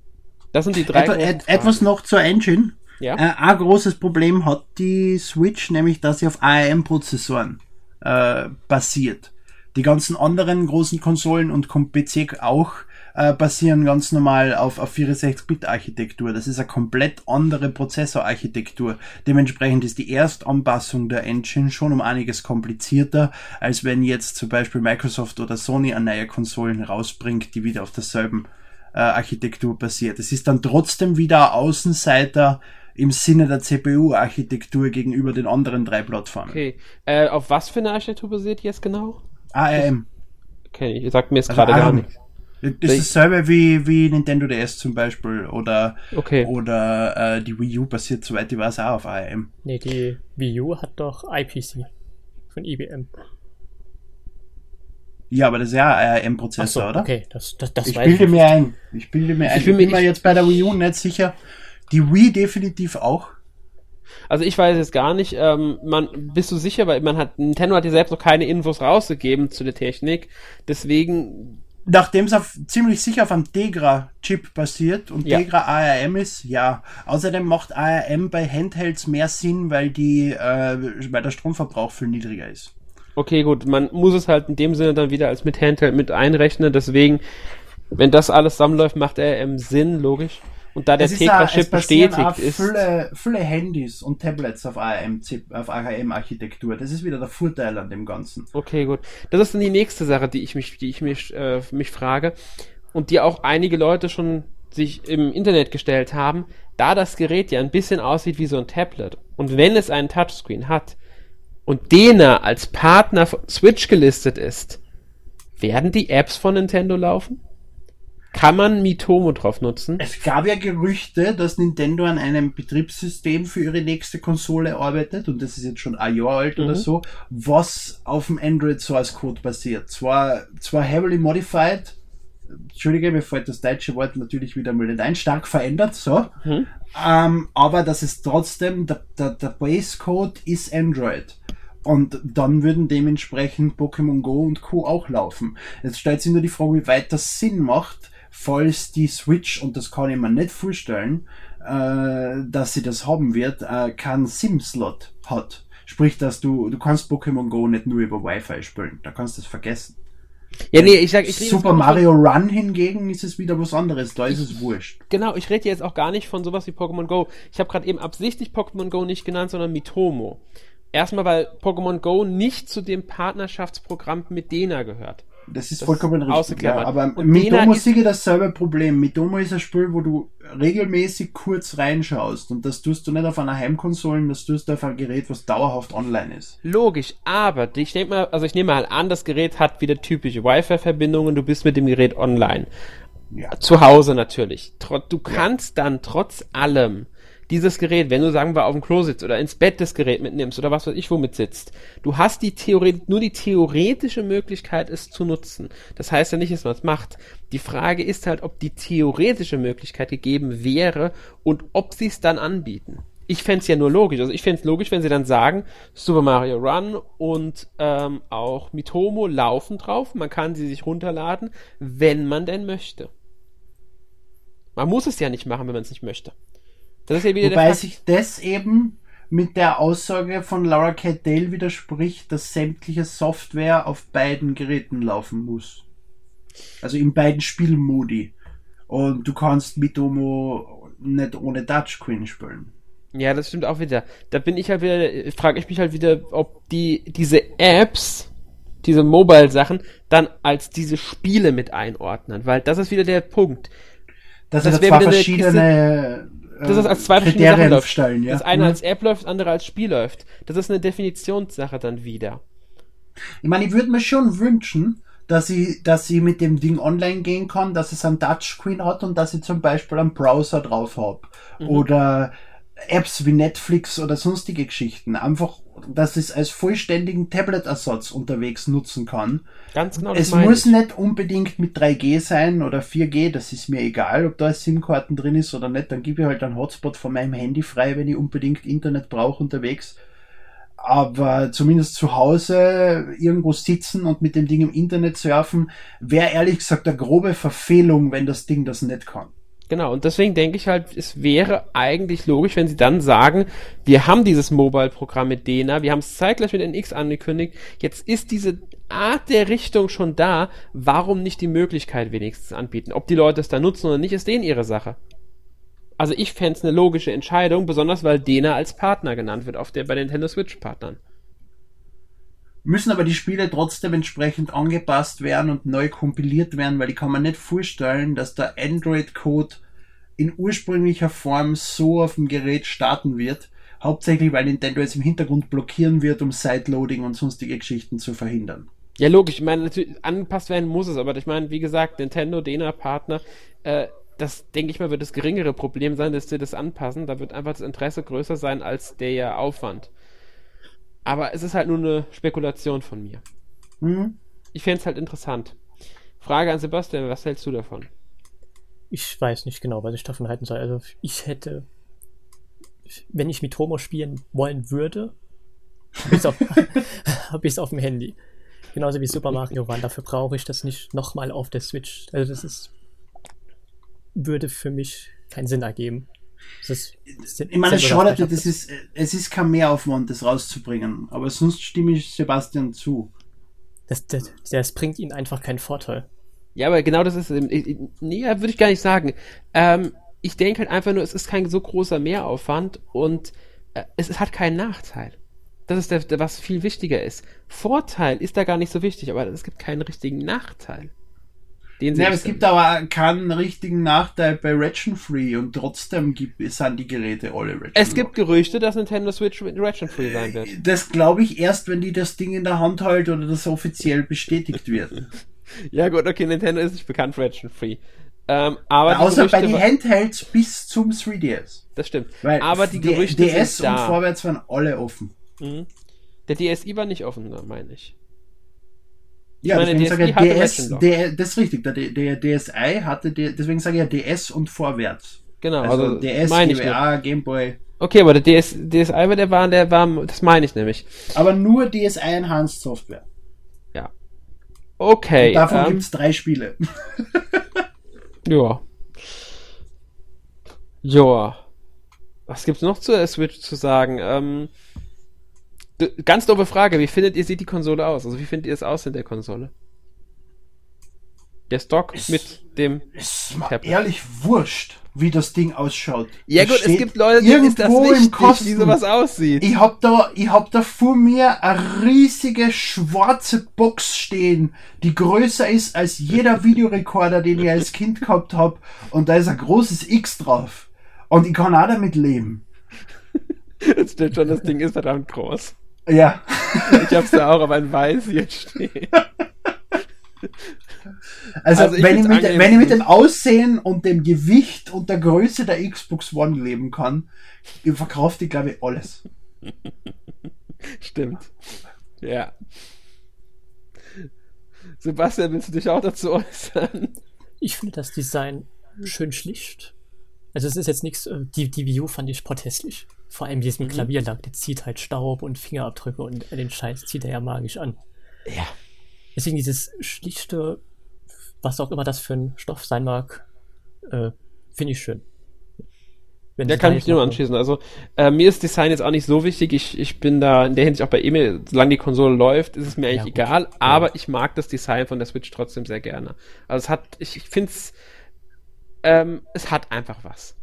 Das sind die drei et, Etwas noch zur Engine. Ja. Äh, ein großes Problem hat die Switch, nämlich dass sie auf ARM-Prozessoren äh, basiert. Die ganzen anderen großen Konsolen und PC auch äh, basieren ganz normal auf, auf 64-Bit-Architektur. Das ist eine komplett andere Prozessorarchitektur. Dementsprechend ist die Erstanpassung der Engine schon um einiges komplizierter, als wenn jetzt zum Beispiel Microsoft oder Sony eine neue Konsolen rausbringt, die wieder auf derselben äh, Architektur basiert. Es ist dann trotzdem wieder Außenseiter im Sinne der CPU-Architektur gegenüber den anderen drei Plattformen. Okay. Äh, auf was für eine Architektur basiert jetzt genau? ARM. Okay, ihr sagt mir jetzt Also gerade gar nichts. Das ist dasselbe wie, wie Nintendo DS zum Beispiel oder, Okay. oder äh, die Wii U basiert, soweit ich weiß, auch auf ARM. Nee, die Wii U hat doch IPC von IBM. Ja, aber das ist ja ARM-Prozessor, oder? okay, das, das, das Ich weiß bilde ich mir ein. Ich bilde mir ein. Ich bin mir- jetzt bei der Wii U nicht sicher. Die Wii definitiv auch. Also ich weiß jetzt gar nicht, ähm, man, bist du sicher, weil man hat, Nintendo hat ja selbst noch keine Infos rausgegeben zu der Technik, deswegen, Nachdem es auf, ziemlich sicher auf einem Tegra-Chip basiert und Ja. Tegra ARM ist, ja. Außerdem macht ARM bei Handhelds mehr Sinn, weil die, äh, weil der Stromverbrauch viel niedriger ist. okay gut, man muss es halt in dem Sinne dann wieder als mit Handheld mit einrechnen, deswegen, wenn das alles zusammenläuft, macht im Sinn, logisch. Und da der basieren bestätigt ist, Viele, viele Handys und Tablets auf ARM-Architektur. Das ist wieder der Vorteil an dem Ganzen. Okay, gut. Das ist dann die nächste Sache, die ich mich, die ich mich, äh, mich frage und die auch einige Leute schon sich im Internet gestellt haben, da das Gerät ja ein bisschen aussieht wie so ein Tablet und wenn es einen Touchscreen hat und Dena als Partner von Switch gelistet ist, werden die Apps von Nintendo laufen? Kann man Mitomo drauf nutzen? Es gab ja Gerüchte, dass Nintendo an einem Betriebssystem für ihre nächste Konsole arbeitet und das ist jetzt schon ein Jahr alt oder Mhm. so, was auf dem Android Source Code basiert. Zwar, zwar heavily modified, Entschuldige, mir fällt das deutsche Wort natürlich wieder mal nicht ein, stark verändert, so. Mhm. Ähm, aber das ist trotzdem, der, der, der Base Code ist Android. Und dann würden dementsprechend Pokémon Go und Co. auch laufen. Jetzt stellt sich nur die Frage, wie weit das Sinn macht, falls die Switch, und das kann ich mir nicht vorstellen, äh, dass sie das haben wird, äh, keinen SIM-Slot hat. Sprich, dass du, du kannst Pokémon Go nicht nur über Wi-Fi spielen. Da kannst du es vergessen. Ja, nee, ich sag, ich Super nicht von- Mario Run hingegen ist es wieder was anderes. Da ist es wurscht. Genau, ich rede jetzt auch gar nicht von sowas wie Pokémon Go. Ich habe gerade eben absichtlich Pokémon Go nicht genannt, sondern Mitomo. Erstmal, weil Pokémon Go nicht zu dem Partnerschaftsprogramm mit Dena gehört. Das ist Das vollkommen ist richtig. Ja, aber Und mit Domo ist- sehe ich dasselbe Problem. Mit Domo ist ein Spiel, wo du regelmäßig kurz reinschaust. Und das tust du nicht auf einer Heimkonsole, das tust du auf einem Gerät, was dauerhaft online ist. Logisch, aber ich denke mal, also ich nehme mal an, das Gerät hat wieder typische Wi-Fi-Verbindungen, du bist mit dem Gerät online. Ja. Zu Hause natürlich. Du kannst dann trotz allem dieses Gerät, wenn du sagen wir auf dem Klo sitzt oder ins Bett das Gerät mitnimmst oder was weiß ich womit sitzt, du hast die Theorie, nur die theoretische Möglichkeit, es zu nutzen. Das heißt ja nicht, dass man es macht. Die Frage ist halt, ob die theoretische Möglichkeit gegeben wäre und ob sie es dann anbieten. Ich fänd's ja nur logisch. Also ich fänd's logisch, wenn sie dann sagen, Super Mario Run und ähm, auch Mitomo laufen drauf. Man kann sie sich runterladen, wenn man denn möchte. Man muss es ja nicht machen, wenn man es nicht möchte. Das ist ja wieder Wobei sich das eben mit der Aussage von Laura K. Dale widerspricht, dass sämtliche Software auf beiden Geräten laufen muss. Also in beiden Spielmodi. Und du kannst mit Domo nicht ohne Touchscreen spielen. Ja, das stimmt auch wieder. Da bin ich halt wieder, frage ich mich halt wieder, ob die diese Apps, diese Mobile-Sachen, dann als diese Spiele mit einordnen, weil das ist wieder der Punkt. Das, Das sind wär zwei verschiedene Das ist als zwei verschiedene Kriterien Sachen läuft. aufstellen, ja. Das eine Mhm. als App läuft, das andere als Spiel läuft. Das ist eine Definitionssache dann wieder. Ich meine, ich würde mir schon wünschen, dass ich, dass ich mit dem Ding online gehen kann, dass es ein Touchscreen hat und dass ich zum Beispiel einen Browser drauf habe. Mhm. Oder Apps wie Netflix oder sonstige Geschichten. Einfach, dass es als vollständigen Tablet-Ersatz unterwegs nutzen kann. Ganz genau es muss ich. nicht unbedingt mit 3G sein oder 4G, das ist mir egal, ob da SIM-Karten drin ist oder nicht. Dann gebe ich halt einen Hotspot von meinem Handy frei, wenn ich unbedingt Internet brauche unterwegs. Aber zumindest zu Hause irgendwo sitzen und mit dem Ding im Internet surfen, wäre ehrlich gesagt eine grobe Verfehlung, wenn das Ding das nicht kann. Genau, und deswegen denke ich halt, es wäre eigentlich logisch, wenn sie dann sagen, wir haben dieses Mobile-Programm mit Dena, wir haben es zeitgleich mit NX angekündigt, jetzt ist diese Art der Richtung schon da, warum nicht die Möglichkeit wenigstens anbieten? Ob die Leute es da nutzen oder nicht, ist denen ihre Sache. Also ich fände es eine logische Entscheidung, besonders weil Dena als Partner genannt wird auf der bei den Nintendo Switch-Partnern. Müssen aber die Spiele trotzdem entsprechend angepasst werden und neu kompiliert werden, weil ich kann mir nicht vorstellen, dass der Android-Code in ursprünglicher Form so auf dem Gerät starten wird. Hauptsächlich, weil Nintendo es im Hintergrund blockieren wird, um Sideloading und sonstige Geschichten zu verhindern. Ja, logisch. Ich meine, natürlich angepasst werden muss es, aber ich meine, wie gesagt, Nintendo, Dena-Partner, äh, das denke ich mal, wird das geringere Problem sein, dass sie das anpassen. Da wird einfach das Interesse größer sein als der Aufwand. Aber es ist halt nur eine Spekulation von mir. Mhm. Ich fände es halt interessant. Frage an Sebastian, was hältst du davon? Ich weiß nicht genau, was ich davon halten soll. Also ich hätte, wenn ich mit Homo spielen wollen würde, habe ich es auf dem Handy. Genauso wie Super Mario Run. Dafür brauche ich das nicht nochmal auf der Switch. Also das ist würde für mich keinen Sinn ergeben. Ist, ich meine, schade, das ist, es ist kein Mehraufwand, das rauszubringen. Aber sonst stimme ich Sebastian zu. Das, das, das bringt ihnen einfach keinen Vorteil. Ja, aber genau das ist, nee, würde ich gar nicht sagen. Ähm, ich denke halt einfach nur, es ist kein so großer Mehraufwand und äh, es, es, hat keinen Nachteil. Das ist der, der, was viel wichtiger ist. Vorteil ist da gar nicht so wichtig, aber es gibt keinen richtigen Nachteil. Den ja, es gibt aber keinen richtigen Nachteil bei Region Free und trotzdem gibt, sind die Geräte alle Region Es gibt Gerüchte, dass Nintendo Switch Region Free sein wird. Das glaube ich erst, wenn die das Ding in der Hand halten oder das offiziell bestätigt wird. ja gut, okay, Nintendo ist nicht bekannt für Region Free. Ähm, aber Außer bei den Handhelds bis zum 3DS. Das stimmt. Weil aber die Gerüchte DS sind da. und vorwärts waren alle offen. Mhm. Der DSi war nicht offen, meine ich. Ja, meine, deswegen sage ich DS, der, das ist richtig, der, der DSi hatte, deswegen sage ich ja DS und vorwärts. Genau, also, also DS, GBA, Gameboy. Okay, aber der DS, DSi, der war, der war, das meine ich nämlich. Aber nur DSi Enhanced Software. Ja. Okay. Und davon ähm, gibt es drei Spiele. ja. Ja. Was gibt's noch zur Switch zu sagen? Ähm, Ganz doofe Frage, wie findet ihr, sieht die Konsole aus? Also wie findet ihr es aus in der Konsole? Der Stock ist, mit dem Ist Tablet. ehrlich wurscht, wie das Ding ausschaut. Ja das gut, es gibt Leute, die ist das wichtig, wie sowas aussieht. Ich hab da, ich hab da vor mir eine riesige schwarze Box stehen, die größer ist als jeder Videorekorder, den ich als Kind gehabt hab. Und da ist ein großes X drauf. Und ich kann auch damit leben. Jetzt steht schon, das Ding ist verdammt groß. Ja. Ich hab's da auch, aber ein Weiß jetzt stehen. Also, also wenn, ich mit, wenn ich mit dem Aussehen und dem Gewicht und der Größe der Xbox One leben kann, ich verkaufe die, glaube ich, alles. Stimmt. Ja. Sebastian, willst du dich auch dazu äußern? Ich finde das Design schön schlicht. Also es ist jetzt nichts, äh, die, die View fand ich protestlich. Vor allem dieses mit mhm. Klavierlack, der zieht halt Staub und Fingerabdrücke und den Scheiß zieht er ja magisch an. Ja. Deswegen dieses schlichte, was auch immer das für ein Stoff sein mag, äh, finde ich schön. Wenn der kann mich nur anschließen. Also äh, mir ist Design jetzt auch nicht so wichtig. Ich, ich bin da in der Hinsicht auch bei E-Mail, solange die Konsole läuft, ist es mir eigentlich ja, egal. Aber ja. ich mag das Design von der Switch trotzdem sehr gerne. Also es hat, ich, ich finde es, ähm, es hat einfach was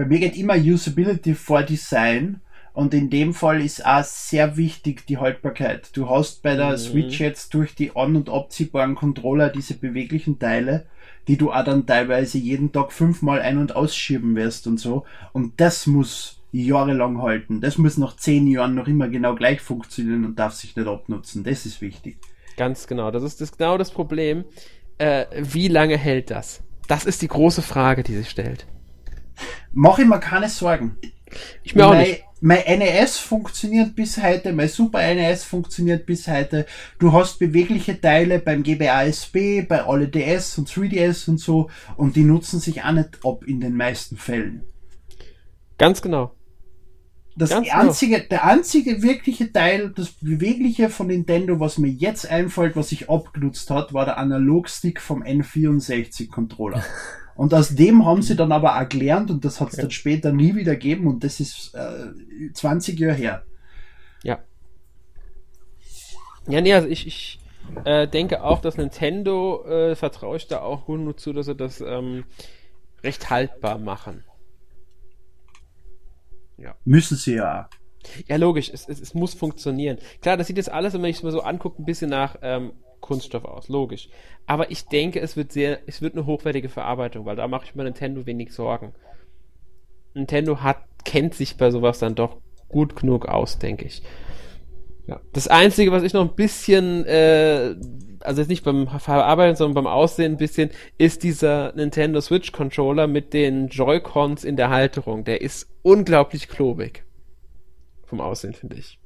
bei mir geht immer Usability vor Design. Und in dem Fall ist auch sehr wichtig die Haltbarkeit. Du hast bei der mhm. Switch jetzt durch die an- und abziehbaren Controller diese beweglichen Teile, die du auch dann teilweise jeden Tag fünfmal ein- und ausschieben wirst und so. Und das muss jahrelang halten. Das muss nach zehn Jahren noch immer genau gleich funktionieren und darf sich nicht abnutzen. Das ist wichtig. Ganz genau. Das ist das, genau das Problem. Äh, wie lange hält das? Das ist die große Frage, die sich stellt. Mach ich mir keine Sorgen. Ich mir auch mein, nicht. Mein NES funktioniert bis heute, mein Super NES funktioniert bis heute. Du hast bewegliche Teile beim GBASB, bei alle DS und 3DS und so und die nutzen sich auch nicht ab in den meisten Fällen. Ganz genau. Das Ganz genau. einzige, genau. der einzige wirkliche Teil, das bewegliche von Nintendo, was mir jetzt einfällt, was sich abgenutzt hat, war der Analogstick vom N64 Controller. Und aus dem haben sie dann aber auch gelernt und das hat es ja. dann später nie wieder gegeben und das ist äh, 20 Jahre her. Ja. Ja, nee, also ich, ich äh, denke auch, dass Nintendo, äh, vertraue ich da auch nur zu, dass sie das ähm, recht haltbar machen. Ja. Müssen sie ja. Ja, logisch, es, es, es muss funktionieren. Klar, das sieht jetzt alles, wenn ich es mir so angucke, ein bisschen nach ähm, Kunststoff aus, logisch. Aber ich denke, es wird sehr, es wird eine hochwertige Verarbeitung, weil da mache ich mir Nintendo wenig Sorgen. Nintendo hat, kennt sich bei sowas dann doch gut genug aus, denke ich. Ja. Das Einzige, was ich noch ein bisschen, äh, also jetzt nicht beim Verarbeiten, sondern beim Aussehen ein bisschen, ist dieser Nintendo Switch Controller mit den Joy-Cons in der Halterung. Der ist unglaublich klobig. Vom Aussehen, finde ich.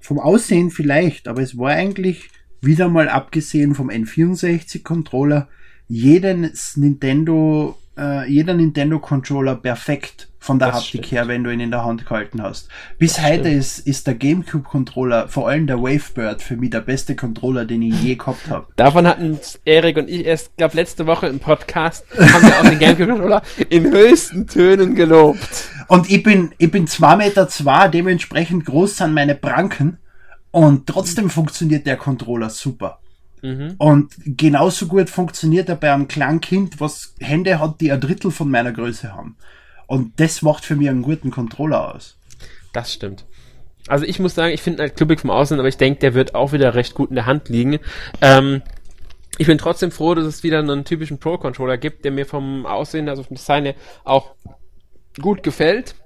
Vom Aussehen vielleicht, aber es war eigentlich wieder mal abgesehen vom N64-Controller jedes Nintendo, äh, jeder Nintendo-Controller perfekt von der Das Haptik stimmt. her, wenn du ihn in der Hand gehalten hast. Bis Das heute stimmt. ist, ist der GameCube-Controller, vor allem der Wavebird, für mich der beste Controller, den ich je gehabt habe. Davon hatten Erik und ich erst, glaube letzte Woche im Podcast, haben wir auch den GameCube Controller in höchsten Tönen gelobt. Und ich bin, ich bin zwei Meter zwei, dementsprechend groß sind meine Pranken. Und trotzdem funktioniert der Controller super. Mhm. Und genauso gut funktioniert er bei einem kleinen Kind, was Hände hat, die ein Drittel von meiner Größe haben. Und das macht für mich einen guten Controller aus. Das stimmt. Also ich muss sagen, ich finde ihn halt klubig vom Aussehen, aber ich denke, der wird auch wieder recht gut in der Hand liegen. Ähm, ich bin trotzdem froh, dass es wieder einen typischen Pro-Controller gibt, der mir vom Aussehen, also vom Design her, auch gut gefällt.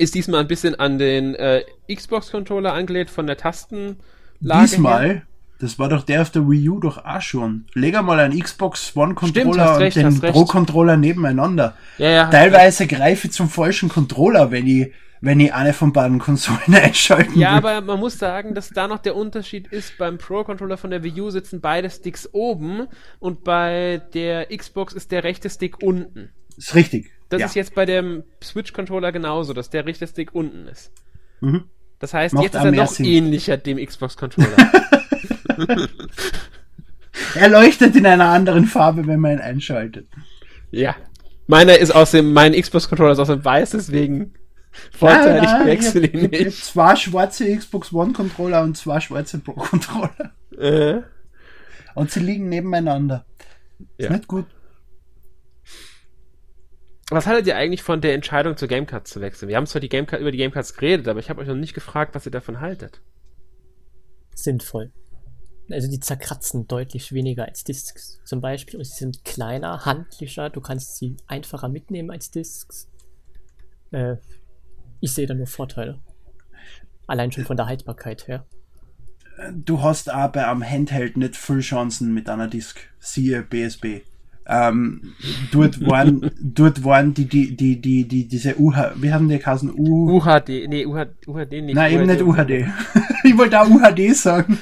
Ist diesmal ein bisschen an den äh, Xbox-Controller angelehnt von der Tastenlage her. Diesmal, das war doch der auf der Wii U doch auch schon. Leg einmal einen Xbox One Stimmt, Controller hast recht, und den hast recht. Pro Controller nebeneinander. Ja, ja, Teilweise greife ich zum falschen Controller, wenn ich, wenn ich eine von beiden Konsolen einschalten Ja, will. aber man muss sagen, dass da noch der Unterschied ist, beim Pro-Controller von der Wii U sitzen beide Sticks oben und bei der Xbox ist der rechte Stick unten. ist richtig. Das ja. ist jetzt bei dem Switch-Controller genauso, dass der rechte Stick unten ist. Mhm. Das heißt, Macht jetzt ist er noch Sinn. ähnlicher dem Xbox-Controller. Er leuchtet in einer anderen Farbe, wenn man ihn einschaltet. ja. Meiner ist aus dem, mein Xbox-Controller ist aus dem Weiß, deswegen Vorteil, Ja, ich wechsle ihn hab- ich nicht. Zwei schwarze Xbox One Controller und zwei schwarze Pro Controller. Äh, Und sie liegen nebeneinander. Ist Ja. nicht gut. Was haltet ihr eigentlich von der Entscheidung zur Gamecard zu wechseln? Wir haben zwar die Gamecard, über die Gamecards geredet, aber ich habe euch noch nicht gefragt, was ihr davon haltet. sinnvoll. Also die zerkratzen deutlich weniger als Discs zum Beispiel und sie sind kleiner, handlicher, du kannst sie einfacher mitnehmen als Discs. Äh, ich sehe da nur Vorteile. Allein schon von der Haltbarkeit her. Du hast bei einem Handheld nicht viel Chancen mit einer Disk. Siehe BSB. Ähm, dort waren, dort waren die, die, die, die, die, diese UH, wie haben die geheißen? U, UHD, nee, UHD, UHD nicht. nein, eben nicht UHD. ich wollte auch UHD sagen.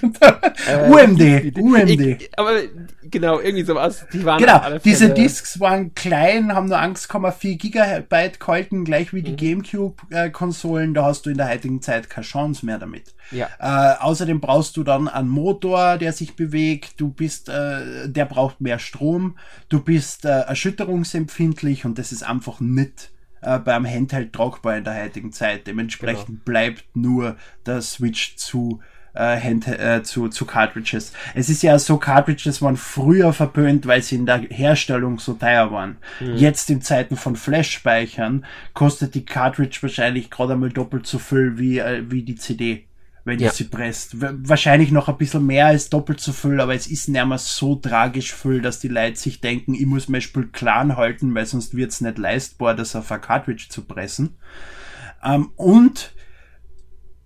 Äh, UMD, UMD. Ich, aber genau, irgendwie sowas. Die waren Genau, diese Discs waren klein, haben nur 1,4 Gigabyte gehalten, gleich wie die Gamecube-Konsolen. Da hast du in der heutigen Zeit keine Chance mehr damit. Ja. Äh, außerdem brauchst du dann einen Motor, der sich bewegt. Du bist, äh, der braucht mehr Strom. Du bist äh, erschütterungsempfindlich und das ist einfach nicht äh, beim Handheld tragbar in der heutigen Zeit. Dementsprechend Genau. bleibt nur der Switch zu äh, Hand, äh, zu, zu Cartridges. Es ist ja so, Cartridges waren früher verpönt, weil sie in der Herstellung so teuer waren. Mhm. Jetzt in Zeiten von Flash-Speichern kostet die Cartridge wahrscheinlich gerade einmal doppelt so viel wie, äh, wie die CD, wenn Ja. ihr sie presst. Wahrscheinlich noch ein bisschen mehr als doppelt so viel, aber es ist nicht mehr so tragisch viel, dass die Leute sich denken, ich muss mein Spiel klein halten, weil sonst wird es nicht leistbar, das auf eine Cartridge zu pressen. Ähm, und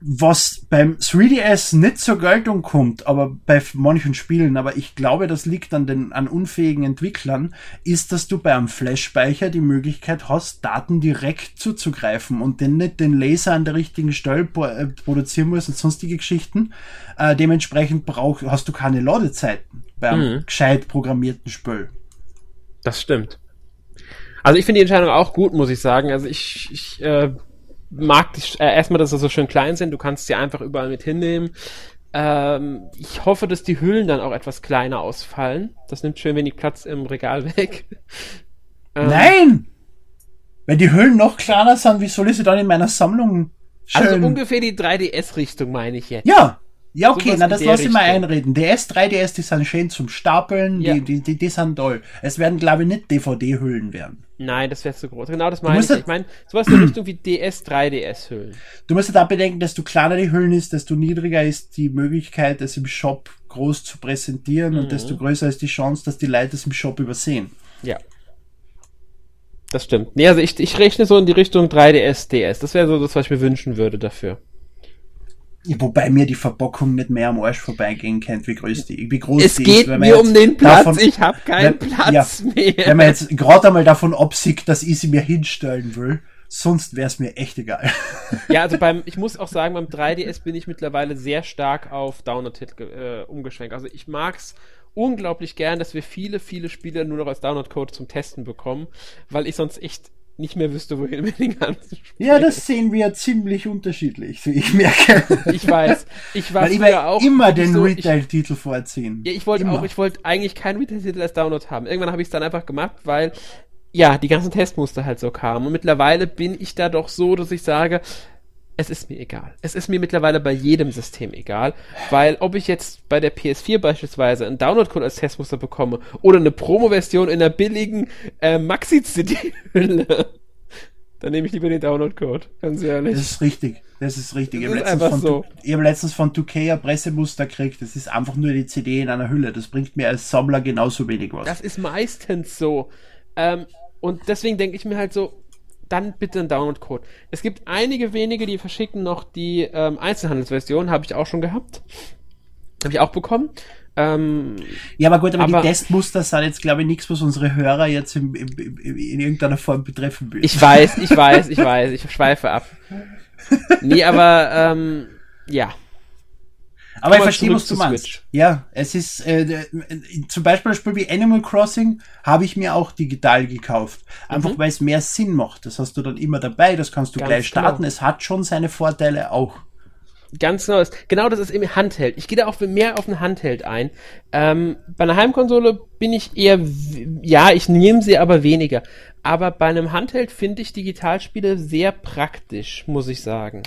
was beim 3DS nicht zur Geltung kommt, aber bei manchen Spielen, aber ich glaube, das liegt an den an unfähigen Entwicklern, ist, dass du bei einem Flash-Speicher die Möglichkeit hast, Daten direkt zuzugreifen und den nicht den Laser an der richtigen Stelle äh, produzieren musst und sonstige Geschichten. Äh, dementsprechend brauch, hast du keine Ladezeiten bei einem Mhm. gescheit programmierten Spiel. Das stimmt. Also ich finde die Entscheidung auch gut, muss ich sagen. Also ich, ich äh, mag die, äh, erstmal, dass sie so schön klein sind. Du kannst sie einfach überall mit hinnehmen. Ähm, ich hoffe, dass die Hüllen dann auch etwas kleiner ausfallen. Das nimmt schön wenig Platz im Regal weg. Ähm, Nein! Wenn die Hüllen noch kleiner sind, wie soll ich sie dann in meiner Sammlung schön... Also ungefähr die 3DS-Richtung meine ich jetzt. Ja, Ja, okay, Sowas na, das lass ich mal einreden. DS, 3DS, die sind schön zum Stapeln, Ja. die, die, die, die sind toll. Es werden, glaube ich, nicht DVD-Hüllen werden. Nein, das wäre zu groß. Genau das meine ich. Ich meine, sowas in Richtung wie DS, 3DS-Hüllen. Du musst ja da bedenken, desto kleiner die Hüllen ist, desto niedriger ist die Möglichkeit, es im Shop groß zu präsentieren Mhm. und desto größer ist die Chance, dass die Leute es im Shop übersehen. Ja. Das stimmt. Nee, also ich, ich rechne so in die Richtung 3DS, DS. Das wäre so das, was ich mir wünschen würde dafür. Wobei mir die Verpackung nicht mehr am Arsch vorbeigehen kennt, wie groß die, wie groß Es die geht ist. wenn man mir jetzt um den Platz. davon- ich habe keinen wenn- Platz mehr. Wenn man jetzt gerade einmal davon absieht, dass ich sie mir hinstellen will, sonst wäre es mir echt egal. Ja, also beim, ich muss auch sagen, beim 3DS bin ich mittlerweile sehr stark auf Download-Titel äh, umgeschwenkt. Also ich mag's unglaublich gern, dass wir viele, viele Spiele nur noch als Download-Code zum Testen bekommen, weil ich sonst echt nicht mehr wüsste, wohin mit den ganzen Spielen. Ja, das sehen wir ziemlich unterschiedlich, wie ich merke. Ich weiß. Ich war Weil ich früher auch immer den so, Retail-Titel vorziehen. Ja, ich wollte auch, ich wollte eigentlich keinen Retail-Titel als Download haben. Irgendwann habe ich es dann einfach gemacht, weil ja, die ganzen Testmuster halt so kamen. Und mittlerweile bin ich da doch so, dass ich sage, es ist mir egal. Es ist mir mittlerweile bei jedem System egal, weil ob ich jetzt bei der PS4 beispielsweise einen Download-Code als Testmuster bekomme oder eine Promo-Version in einer billigen äh, Maxi-CD-Hülle, dann nehme ich lieber den Download-Code, ganz ehrlich. Das ist richtig. Das ist richtig. Das ich habe ist letztens, so. Hab letztens von 2K ein Pressemuster gekriegt. Das ist einfach nur die CD in einer Hülle. Das bringt mir als Sammler genauso wenig was. Das ist meistens so. Ähm, und deswegen denke ich mir halt so, dann bitte einen Download-Code. Es gibt einige wenige, die verschicken noch die ähm, Einzelhandelsversion, habe ich auch schon gehabt. Habe ich auch bekommen. Ähm, ja, aber gut, aber, aber- die Testmuster sind jetzt, glaube ich, nichts, was unsere Hörer jetzt im, im, im, in irgendeiner Form betreffen will. ich weiß, ich weiß, ich weiß, ich schweife ab. Nee, aber ähm, ja. Aber ich verstehe, was du meinst. Switch. Ja, es ist äh, äh, zum Beispiel ein Spiel wie Animal Crossing habe ich mir auch digital gekauft. Einfach weil es mehr Sinn macht. Das hast du dann immer dabei, das kannst du Mhm. Ganz gleich starten. genau. Es hat schon seine Vorteile auch. Ganz genau, das, genau das ist im Handheld. Ich gehe da auch mehr auf den Handheld ein. Ähm, bei einer Heimkonsole bin ich eher, ja, ich nehme sie aber weniger. Aber bei einem Handheld finde ich Digitalspiele sehr praktisch, muss ich sagen.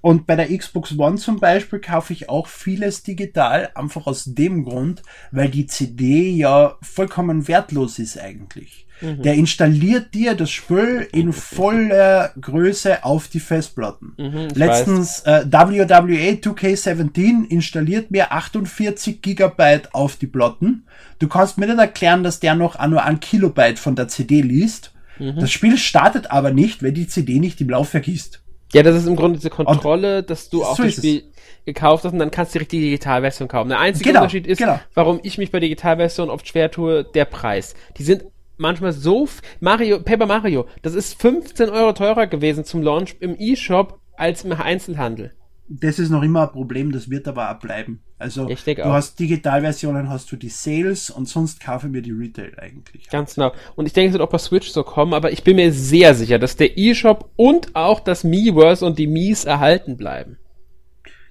Und bei der Xbox One zum Beispiel kaufe ich auch vieles digital, einfach aus dem Grund, weil die CD ja vollkommen wertlos ist eigentlich. Mhm. Der installiert dir das Spiel in voller Größe auf die Festplatten. Mhm, Letztens äh, WWE 2K17 installiert mir 48 Gigabyte auf die Platten. Du kannst mir nicht erklären, dass der noch nur ein Kilobyte von der CD liest. Mhm. Das Spiel startet aber nicht, wenn die CD nicht im Laufwerk ist. Ja, das ist im Grunde diese Kontrolle, dass du auch So das. Spiel gekauft hast und dann kannst du direkt die Digitalversion kaufen. Der einzige Genau, Unterschied ist, genau. warum ich mich bei Digitalversion oft schwer tue, der Preis. Die sind manchmal so, Mario, Paper Mario, das ist 15 Euro teurer gewesen zum Launch im E-Shop als im Einzelhandel. Das ist noch immer ein Problem, das wird aber auch bleiben. Also Ich du auch. hast Digitalversionen, hast du die Sales und sonst kaufe mir die Retail eigentlich. Ganz genau. Und ich denke, es wird auch bei Switch so kommen, aber ich bin mir sehr sicher, dass der E-Shop und auch das Miiverse und die Mies erhalten bleiben.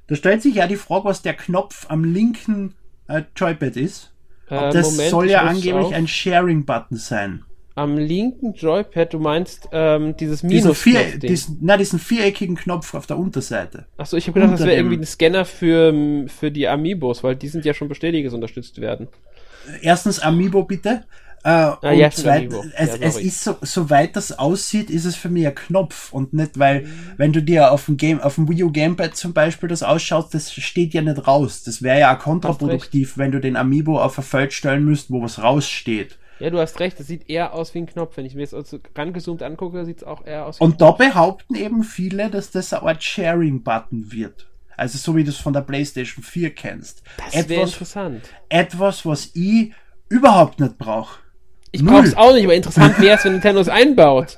Da stellt sich ja die Frage, was der Knopf am linken äh, Joypad ist. Äh, das Moment, soll ja angeblich auf- ein Sharing-Button sein. Am linken Joypad, du meinst ähm, dieses Diesen, minus vier, diesen, na, diesen viereckigen Knopf auf der Unterseite. Achso, ich habe gedacht, das unter wäre dem- irgendwie ein Scanner für, für die Amiibos, weil die sind ja schon bestätigt, dass unterstützt werden. Erstens Amiibo bitte. Äh, und Ah, ja, stimmt, zweitens, Amiibo. es, Ja, es ist so, soweit das aussieht, ist es für mich ein Knopf und nicht, weil, wenn du dir auf dem Game, auf dem Wii U Gamepad zum Beispiel das ausschaust, das steht ja nicht raus. Das wäre ja auch kontraproduktiv, wenn du den Amiibo auf ein Feld stellen müsst, wo was raussteht. Ja, du hast recht, das sieht eher aus wie ein Knopf. Wenn ich mir jetzt also rangezoomt angucke, sieht es auch eher aus wie Und da behaupten eben viele, dass das eine Art Sharing-Button wird. Also so wie du es von der PlayStation 4 kennst. Das wäre Etwas, interessant. etwas, was ich überhaupt nicht brauche. Ich brauche es auch nicht, aber interessant wäre es, wenn Nintendo es einbaut.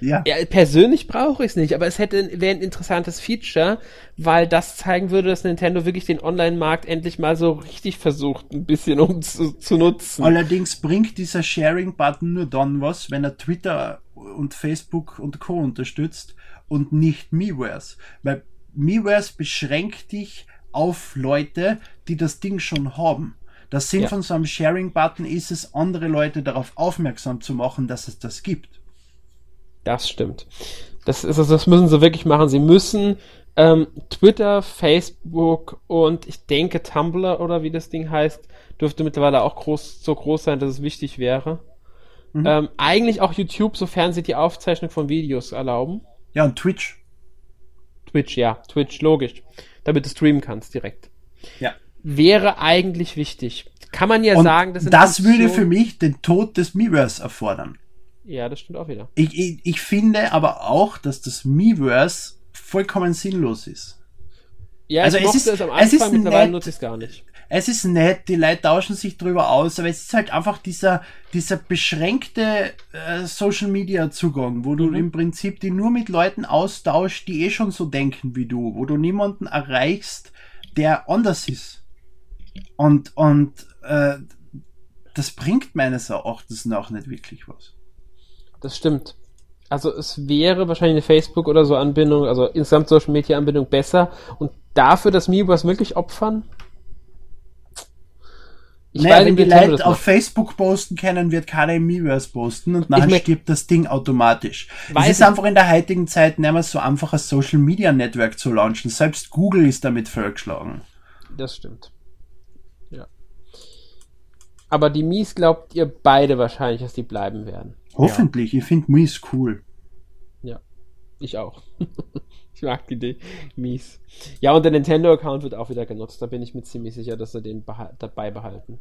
Ja. Ja, persönlich brauche ich es nicht, aber es hätte wäre ein interessantes Feature, weil das zeigen würde, dass Nintendo wirklich den Online-Markt endlich mal so richtig versucht, ein bisschen um zu, zu nutzen. Allerdings bringt dieser Sharing-Button nur dann was, wenn er Twitter und Facebook und Co. unterstützt und nicht Miiverse. Weil Miiverse beschränkt dich auf Leute, die das Ding schon haben. Der Sinn Ja. von so einem Sharing-Button ist es, andere Leute darauf aufmerksam zu machen, dass es das gibt. Das stimmt. Das ist also, das müssen sie wirklich machen. Sie müssen Ähm, Twitter, Facebook und ich denke Tumblr oder wie das Ding heißt, dürfte mittlerweile auch groß, so groß sein, dass es wichtig wäre. Mhm. Ähm, eigentlich auch YouTube, sofern sie die Aufzeichnung von Videos erlauben. Ja, und Twitch. Twitch, ja, Twitch, logisch. Damit du streamen kannst direkt. Ja. Wäre eigentlich wichtig. Kann man ja und sagen, das, das würde für mich den Tod des Miiverse erfordern. Ja, das stimmt auch wieder. Ich, ich, ich finde aber auch, dass das Miiverse vollkommen sinnlos ist. Ja, also es ist, es am Anfang, es ist mittlerweile nutze ich es gar nicht. Es ist nett, die Leute tauschen sich drüber aus, aber es ist halt einfach dieser, dieser beschränkte äh, Social Media Zugang, wo du mhm. im Prinzip die nur mit Leuten austauschst, die eh schon so denken wie du, wo du niemanden erreichst, der anders ist. Und, und äh, das bringt meines Erachtens nach nicht wirklich was. Das stimmt. Also es wäre wahrscheinlich eine Facebook oder so Anbindung, also insgesamt Social Media Anbindung besser und dafür das Miiverse wirklich opfern? Ich naja, wenn die Leute auf Facebook posten können, wird keiner im Miiverse posten und nachher stirbt das Ding automatisch. Es ist einfach in der heutigen Zeit nicht mehr so einfach, ein Social Media Network zu launchen. Selbst Google ist damit vorgeschlagen. Das stimmt. Aber die Mies glaubt ihr beide wahrscheinlich, dass die bleiben werden. Hoffentlich, ja. ich finde Mies cool. Ja, ich auch. ich mag die Idee. Mies. Ja, und der Nintendo-Account wird auch wieder genutzt. Da bin ich mir ziemlich sicher, dass sie den dabei behalten.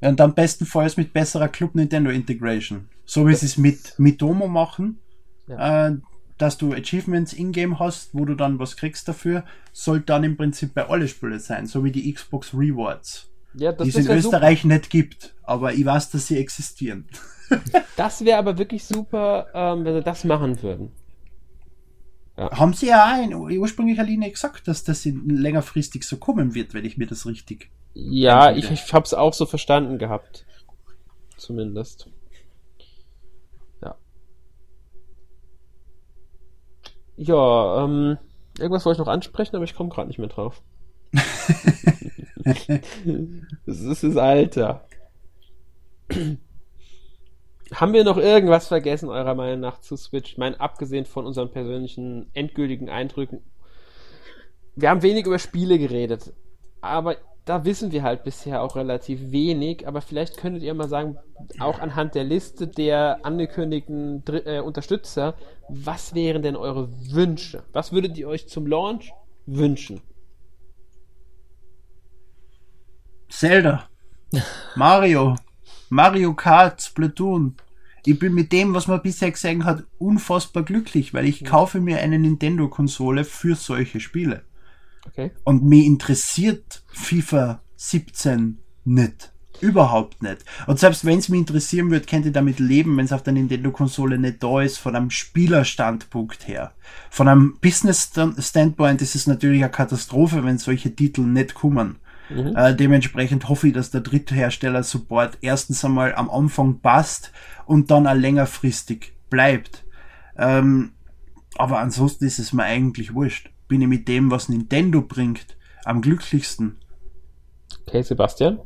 Ja, und am bestenfalls mit besserer Club Nintendo Integration. So wie sie es mit Mitomo machen. Ja. Äh, dass du Achievements in-game hast, wo du dann was kriegst dafür, soll dann im Prinzip bei alle Spiele sein, so wie die Xbox Rewards. Ja, das, die es in Österreich super. nicht gibt, aber ich weiß, dass sie existieren. das wäre aber wirklich super, ähm, wenn sie das machen würden. Ja. Haben sie ja auch in ursprünglicher Linie gesagt, dass das längerfristig so kommen wird, wenn ich mir das richtig. Ja, ich, ich habe es auch so verstanden gehabt. Zumindest. Ja. Ja, ähm, irgendwas wollte ich noch ansprechen, aber ich komme gerade nicht mehr drauf. das ist das Alter. Haben wir noch irgendwas vergessen, eurer Meinung nach, zu Switch? Ich meine, abgesehen von unseren persönlichen endgültigen Eindrücken. Wir haben wenig über Spiele geredet, aber da wissen wir halt bisher auch relativ wenig. Aber vielleicht könntet ihr mal sagen, auch anhand der Liste der angekündigten Dr äh, Unterstützer, was wären denn eure Wünsche? Was würdet ihr euch zum Launch wünschen? Zelda, Mario, Mario Kart, Splatoon. Ich bin mit dem, was man bisher gesehen hat, unfassbar glücklich, weil ich ja. kaufe mir eine Nintendo-Konsole für solche Spiele. Okay. Und mich interessiert FIFA 17 nicht. Überhaupt nicht. Und selbst wenn es mich interessieren würde, könnte ich damit leben, wenn es auf der Nintendo-Konsole nicht da ist, von einem Spielerstandpunkt her. Von einem Business-Standpoint ist es natürlich eine Katastrophe, wenn solche Titel nicht kommen. Mhm. Äh, dementsprechend hoffe ich, dass der Dritthersteller-Support erstens einmal am Anfang passt und dann auch längerfristig bleibt. Ähm, aber ansonsten ist es mir eigentlich wurscht. Bin ich mit dem, was Nintendo bringt, am glücklichsten. Okay, Sebastian?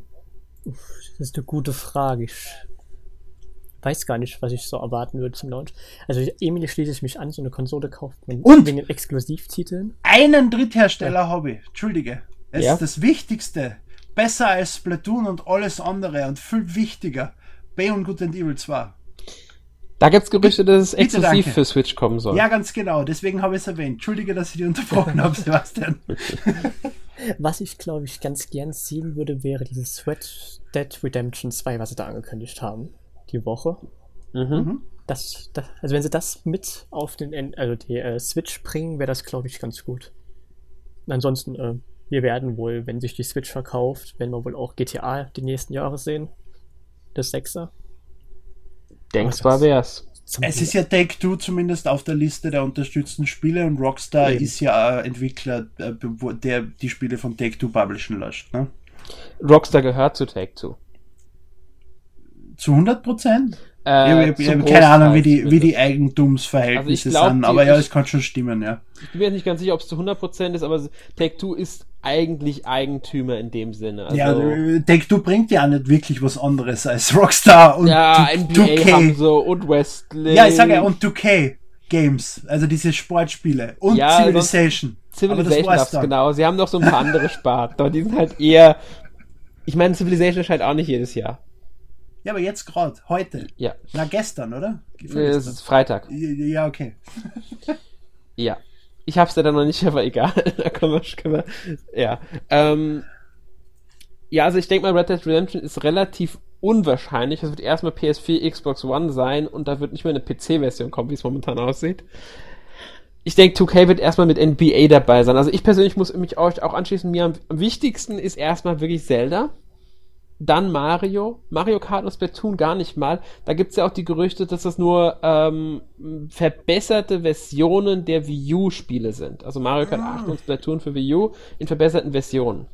Das ist eine gute Frage. Ich weiß gar nicht, was ich so erwarten würde zum Launch. Also Emily schließe ich mich an, so eine Konsole kauft man und wegen Exklusivtiteln. Einen Dritthersteller ja. habe ich. Entschuldige. Es ja. ist das Wichtigste. Besser als Splatoon und alles andere und viel wichtiger. Beyond Good and Evil 2. Da gibt es Gerüchte, dass es exklusiv für Switch kommen soll. Ja, ganz genau. Deswegen habe ich es erwähnt. Entschuldige, dass ich dich unterbrochen habe, Sebastian. Was ich, glaube ich, ganz gern sehen würde, wäre dieses Sweat Dead Redemption 2, was sie da angekündigt haben. Die Woche. Mhm. mhm. Das, das, also wenn sie das mit auf den also die äh, Switch bringen, wäre das, glaube ich, ganz gut. ansonsten äh, wir werden wohl, wenn sich die Switch verkauft, werden wir wohl auch GTA die nächsten Jahre sehen. Das Sechser. Denkbar wär's. Es ist ja Take-Two zumindest auf der Liste der unterstützten Spiele und Rockstar Eben. ist ja Entwickler, äh, der die Spiele von Take-Two publishen lässt. Ne? Rockstar gehört zu Take-Two. Zu 100 Prozent? Äh, ich, ich keine Ahnung, wie die, wie die Eigentumsverhältnisse also glaub, sind, aber ja, es kann schon stimmen, ja. Ich bin mir nicht ganz sicher, ob es zu 100% ist, aber Take-Two ist eigentlich Eigentümer in dem Sinne. Also, ja, Take-Two bringt ja nicht wirklich was anderes als Rockstar und ja, NBA 2K. haben so und Wrestling. Ja, ich sage ja, und 2K. Games, also diese Sportspiele und Ja, Civilization. Civilization war's darf's, dann. genau. Sie haben noch so ein paar andere Sparten, aber die sind halt eher. Ich meine, Civilization erscheint auch nicht jedes Jahr. Ja, aber jetzt gerade, heute. Ja. Na, gestern, oder? Es ist Freitag. Ja, okay. Ja. Ich hab's ja dann noch nicht, aber egal. da können wir, können wir ja. Ähm, ja, also ich denke mal, Red Dead Redemption ist relativ unwahrscheinlich. Es wird erstmal PS4, Xbox One sein und da wird nicht mehr eine PC-Version kommen, wie es momentan aussieht. Ich denke, 2K wird erstmal mit NBA dabei sein. Also ich persönlich muss mich euch auch anschließen. Mir am, am wichtigsten ist erstmal wirklich Zelda. Dann Mario. Mario Kart und Splatoon gar nicht mal. Da gibt's ja auch die Gerüchte, dass das nur ähm, verbesserte Versionen der Wii U-Spiele sind. Also Mario Kart 8 und Splatoon für Wii U in verbesserten Versionen.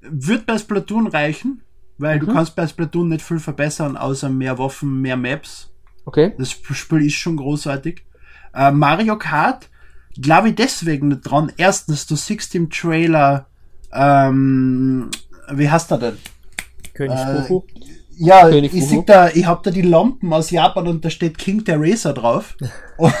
Wird bei Splatoon reichen, weil Mhm. du kannst bei Splatoon nicht viel verbessern, außer mehr Waffen, mehr Maps. Okay? Das Spiel ist schon großartig. Äh, Mario Kart, glaube ich deswegen nicht dran. Erstens, du siehst im Trailer, ähm, wie heißt er denn? König Äh, Fufu. Ja, König ich sehe da, ich hab da die Lampen aus Japan und da steht King Teresa drauf. und,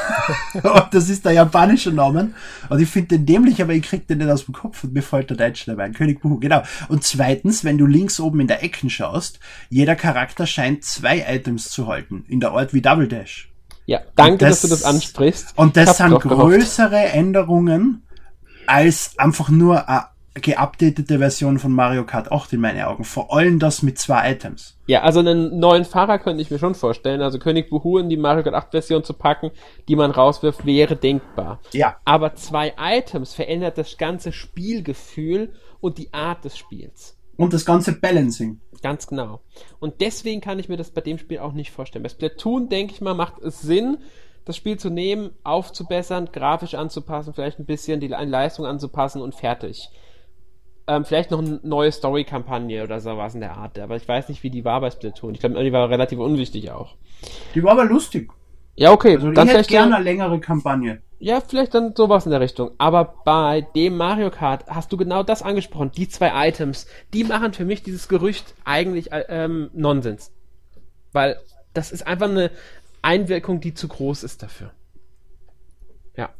und das ist der japanische Name. Und ich finde den dämlich, aber ich krieg den nicht aus dem Kopf und mir fällt der Deutsche dabei ein. König Buhu, genau. Und zweitens, wenn du links oben in der Ecken schaust, jeder Charakter scheint zwei Items zu halten. In der Art wie Double Dash. Ja, danke, das- dass du das ansprichst. Und das sind drauf gehofft. größere Änderungen als einfach nur eine geupdatete Version von Mario Kart 8 in meinen Augen. Vor allem das mit zwei Items. Ja, also einen neuen Fahrer könnte ich mir schon vorstellen. Also König Buhu in die Mario Kart 8 Version zu packen, die man rauswirft, wäre denkbar. Ja. Aber zwei Items verändert das ganze Spielgefühl und die Art des Spiels. Und das ganze Balancing. Ganz genau. Und deswegen kann ich mir das bei dem Spiel auch nicht vorstellen. Bei Splatoon, denke ich mal, macht es Sinn, das Spiel zu nehmen, aufzubessern, grafisch anzupassen, vielleicht ein bisschen die Leistung anzupassen und fertig. Ähm, vielleicht noch eine neue Story-Kampagne oder sowas in der Art. Aber ich weiß nicht, wie die war bei Splatoon. Ich glaube, die war relativ unwichtig auch. Die war aber lustig. Ja, okay. Also ich dann hätte vielleicht gerne eine längere Kampagne. ja, vielleicht dann sowas in der Richtung. Aber bei dem Mario Kart hast du genau das angesprochen. Die zwei Items, die machen für mich dieses Gerücht eigentlich äh, ähm, Nonsens. Weil das ist einfach eine Einwirkung, die zu groß ist dafür. Ja.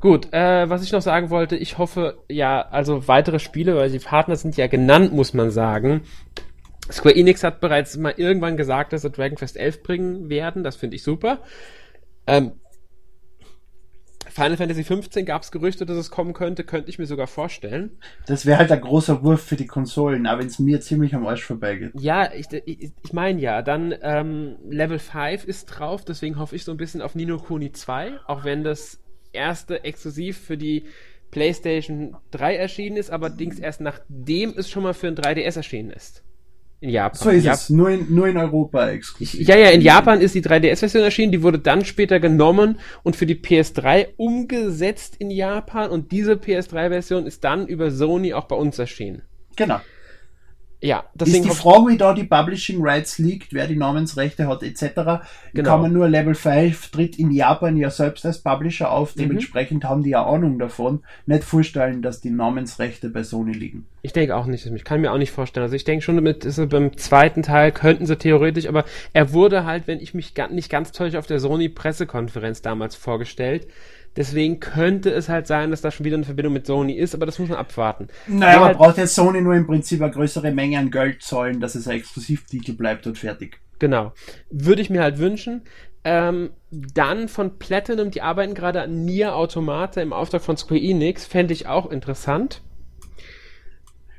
Gut, äh, was ich noch sagen wollte, ich hoffe, ja, also weitere Spiele, weil die Partner sind ja genannt, muss man sagen. Square Enix hat bereits mal irgendwann gesagt, dass sie Dragon Quest 11 bringen werden. Das finde ich super. Ähm, Final Fantasy 15 gab es Gerüchte, dass es kommen könnte, könnte ich mir sogar vorstellen. Das wäre halt ein großer Wurf für die Konsolen, aber wenn es mir ziemlich am Arsch vorbeigeht. Ja, ich, ich, ich meine ja, dann ähm, Level 5 ist drauf, deswegen hoffe ich so ein bisschen auf Nino Kuni 2, auch wenn das erste exklusiv für die PlayStation 3 erschienen ist, aber allerdings erst nachdem es schon mal für ein 3DS erschienen ist. In Japan. So ist Jap es. Nur in, nur in Europa exklusiv. Ja, ja, in Japan ist die 3DS-Version erschienen, die wurde dann später genommen und für die PS3 umgesetzt in Japan und diese PS3-Version ist dann über Sony auch bei uns erschienen. Genau. Ja, ist deswegen die hoff- Frage, wie da die Publishing Rights liegt, wer die Namensrechte hat, etc. Genau. Kann man nur Level 5 tritt in Japan ja selbst als Publisher auf, Mhm. dementsprechend haben die ja Ahnung davon. Nicht vorstellen, dass die Namensrechte bei Sony liegen. Ich denke auch nicht. Ich kann mir auch nicht vorstellen. Also ich denke schon, damit ist beim zweiten Teil könnten sie theoretisch, aber er wurde halt, wenn ich mich nicht ganz täusche, auf der Sony-Pressekonferenz damals vorgestellt. Deswegen könnte es halt sein, dass da schon wieder eine Verbindung mit Sony ist, aber das muss man abwarten. Naja, Ja, man halt- braucht jetzt Sony nur im Prinzip eine größere Menge an Geld zahlen, dass es ein Exklusivtitel bleibt und fertig. Genau. Würde ich mir halt wünschen. Ähm, dann von Platinum, die arbeiten gerade an Nier Automata im Auftrag von Square Enix, fände ich auch interessant.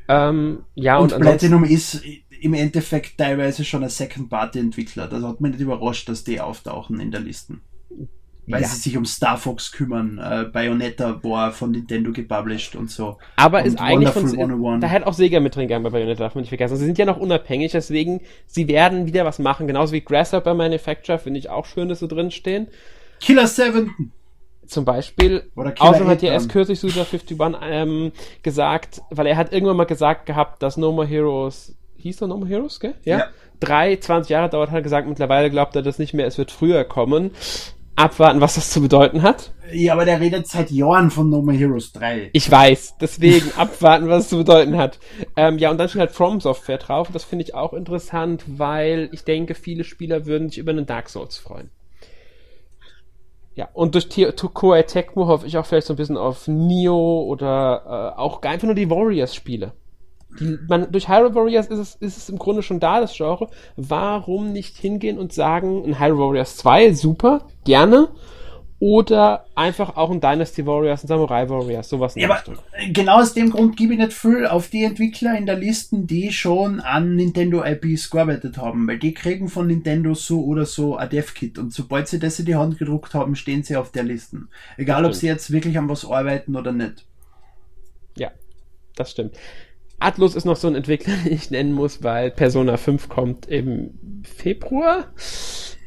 Ähm, ja, und, und Platinum ist im Endeffekt teilweise schon ein Second-Party-Entwickler. Das hat mich nicht überrascht, dass die auftauchen in der Listen. Weil Ja. sie sich um Star Fox kümmern. Äh, Bayonetta war von Nintendo gepublished und so. aber und ist eigentlich von, Wonderful 101. da hätte auch Sega mit drin gegangen bei Bayonetta, darf man nicht vergessen. Also sie sind ja noch unabhängig, deswegen, sie werden wieder was machen. Genauso wie Grasshopper Manufacturer, finde ich auch schön, dass sie drin stehen. Killer 7! Zum Beispiel, außerdem hat ja 8 erst kürzlich Suda 51 ähm, gesagt, weil er hat irgendwann mal gesagt gehabt, dass No More Heroes, hieß er No More Heroes, gell? Ja. Ja. Drei, 20 Jahre dauert, hat er gesagt, mittlerweile glaubt er das nicht mehr, es wird früher kommen. Abwarten, was das zu bedeuten hat. Ja, aber der redet seit Jahren von No More Heroes 3. Ich weiß, deswegen abwarten, was es zu bedeuten hat. Ähm, ja, und dann steht halt From Software drauf. Das finde ich auch interessant, weil ich denke, viele Spieler würden sich über einen Dark Souls freuen. Ja, und durch Koei Tecmo hoffe ich auch vielleicht so ein bisschen auf Neo oder äh, auch einfach nur die Warriors-Spiele. Man, durch Hyrule Warriors ist es, ist es im Grunde schon da, das Genre. Warum nicht hingehen und sagen, ein Hyrule Warriors 2, super, gerne oder einfach auch ein Dynasty Warriors, ein Samurai Warriors, sowas. Ja, aber genau aus dem Grund gebe ich nicht viel auf die Entwickler in der Liste, die schon an Nintendo IPs gearbeitet haben, weil die kriegen von Nintendo so oder so ein Dev-Kit und sobald sie das in die Hand gedruckt haben, stehen sie auf der Liste. Egal, ob sie jetzt wirklich an was arbeiten oder nicht. Ja, das stimmt. Atlus ist noch so ein Entwickler, den ich nennen muss, weil Persona 5 kommt im Februar.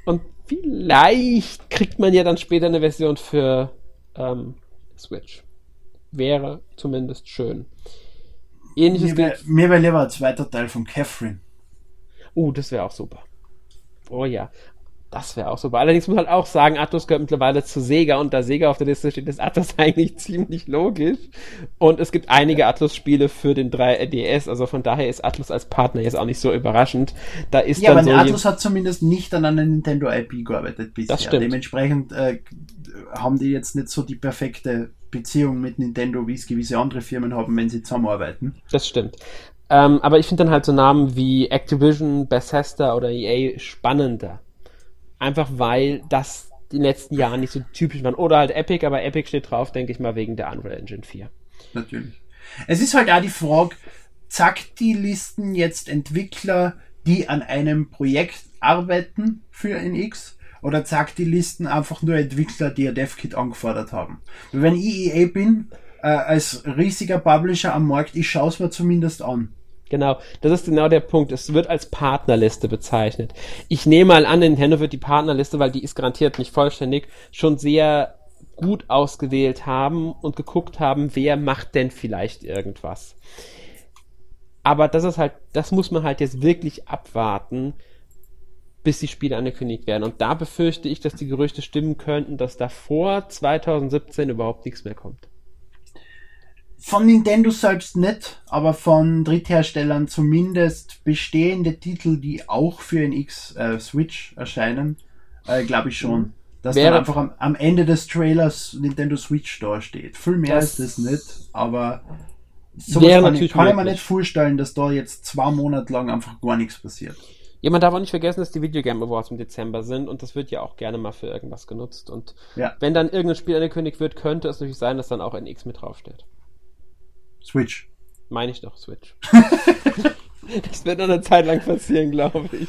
Und vielleicht kriegt man ja dann später eine Version für ähm, Switch. Wäre zumindest schön. Ähnliches mir wäre wär lieber ein zweiter Teil von Catherine. Oh, das wäre auch super. Oh ja. Das wäre auch super. Allerdings muss man halt auch sagen, Atlus gehört mittlerweile zu Sega und da Sega auf der Liste steht, ist Atlus eigentlich ziemlich logisch. Und es gibt einige Atlus-Spiele für den 3DS, also von daher ist Atlus als Partner jetzt auch nicht so überraschend. Da ist ja, dann aber so Atlus hat zumindest nicht an einer Nintendo IP gearbeitet bisher. Das stimmt. Dementsprechend äh, haben die jetzt nicht so die perfekte Beziehung mit Nintendo, wie es gewisse andere Firmen haben, wenn sie zusammenarbeiten. Das stimmt. Ähm, aber ich finde dann halt so Namen wie Activision, Bethesda oder EA spannender Einfach weil das die letzten Jahre nicht so typisch waren. Oder halt Epic, aber Epic steht drauf, denke ich mal, wegen der Unreal Engine 4. Natürlich. Es ist halt auch die Frage, zackt die Listen jetzt Entwickler, die an einem Projekt arbeiten für NX? Oder zackt die Listen einfach nur Entwickler, die ein DevKit angefordert haben? Wenn ich EA bin, äh, als riesiger Publisher am Markt, ich schaue es mir zumindest an. Genau, das ist genau der Punkt. Es wird als Partnerliste bezeichnet. Ich nehme mal an, Nintendo wird die Partnerliste, weil die ist garantiert nicht vollständig, schon sehr gut ausgewählt haben und geguckt haben, wer macht denn vielleicht irgendwas. Aber das ist halt, das muss man halt jetzt wirklich abwarten, bis die Spiele angekündigt werden. Und da befürchte ich, dass die Gerüchte stimmen könnten, dass davor 2017 überhaupt nichts mehr kommt. Von Nintendo selbst nicht, aber von Drittherstellern zumindest bestehende Titel, die auch für ein X äh, Switch erscheinen, äh, glaube ich schon. Dass Wäre dann einfach am, am, Ende des Trailers Nintendo Switch da steht. Viel mehr das ist das nicht, aber sowas kann, ich, kann ich mir nicht vorstellen, dass da jetzt zwei Monate lang einfach gar nichts passiert. Ja, man darf auch nicht vergessen, dass die Video Game Awards im Dezember sind und das wird ja auch gerne mal für irgendwas genutzt. Und ja. wenn dann irgendein Spiel angekündigt wird, könnte es natürlich sein, dass dann auch ein X mit draufsteht. Switch. Meine ich doch, Switch. das wird noch eine Zeit lang passieren, glaube ich.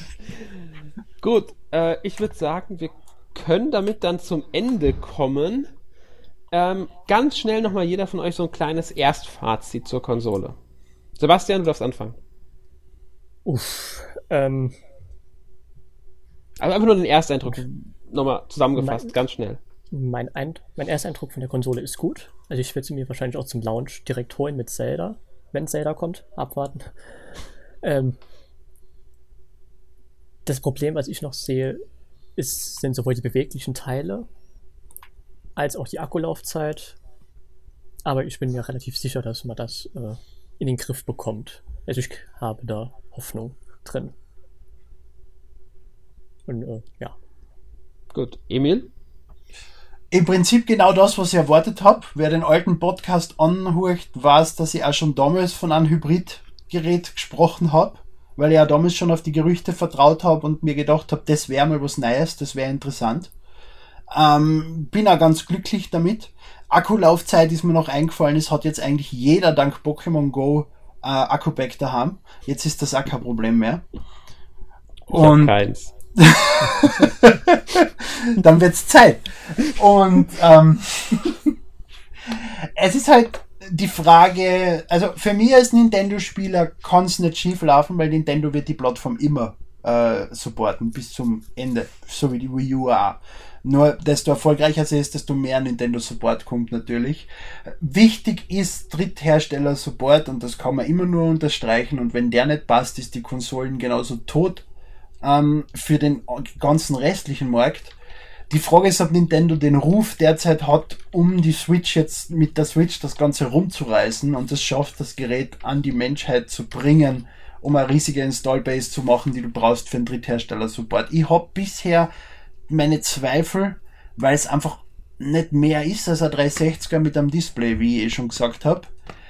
Gut, äh, ich würde sagen, wir können damit dann zum Ende kommen. Ähm, ganz schnell nochmal jeder von euch so ein kleines Erstfazit zur Konsole. Sebastian, du darfst anfangen. Uff, ähm. Also einfach nur den Ersteindruck nochmal zusammengefasst, mein, ganz schnell. Mein, Ein mein Ersteindruck von der Konsole ist gut. Also ich werde sie mir wahrscheinlich auch zum Launch direkt holen mit Zelda, wenn Zelda kommt. Abwarten. Ähm, das Problem, was ich noch sehe, ist, sind sowohl die beweglichen Teile als auch die Akkulaufzeit. Aber ich bin mir relativ sicher, dass man das äh, in den Griff bekommt. Also ich habe da Hoffnung drin. Und äh, ja. Gut. Emil? Im Prinzip genau das, was ich erwartet habe. Wer den alten Podcast anhört, weiß, dass ich auch schon damals von einem Hybridgerät gesprochen habe, weil ich ja damals schon auf die Gerüchte vertraut habe und mir gedacht habe, das wäre mal was Neues, das wäre interessant. Ähm, bin auch ganz glücklich damit. Akkulaufzeit ist mir noch eingefallen, es hat jetzt eigentlich jeder dank Pokémon Go äh, Akku-Pack daheim. Jetzt ist das auch kein Problem mehr. Und keins. dann wird's Zeit. Und ähm, es ist halt die Frage, also für mich als Nintendo-Spieler kann es nicht schief laufen, weil Nintendo wird die Plattform immer äh, supporten bis zum Ende, so wie die Wii U auch. Nur desto erfolgreicher sie ist, desto mehr Nintendo-Support kommt natürlich. Wichtig ist Dritthersteller-Support und das kann man immer nur unterstreichen und wenn der nicht passt, ist die Konsolen genauso tot ähm, für den ganzen restlichen Markt. Die Frage ist, ob Nintendo den Ruf derzeit hat, um die Switch jetzt mit der Switch das Ganze rumzureißen und es schafft, das Gerät an die Menschheit zu bringen, um eine riesige Installbase zu machen, die du brauchst für einen Dritthersteller-Support. Ich habe bisher meine Zweifel, weil es einfach nicht mehr ist als ein 360er mit einem Display, wie ich eh schon gesagt habe.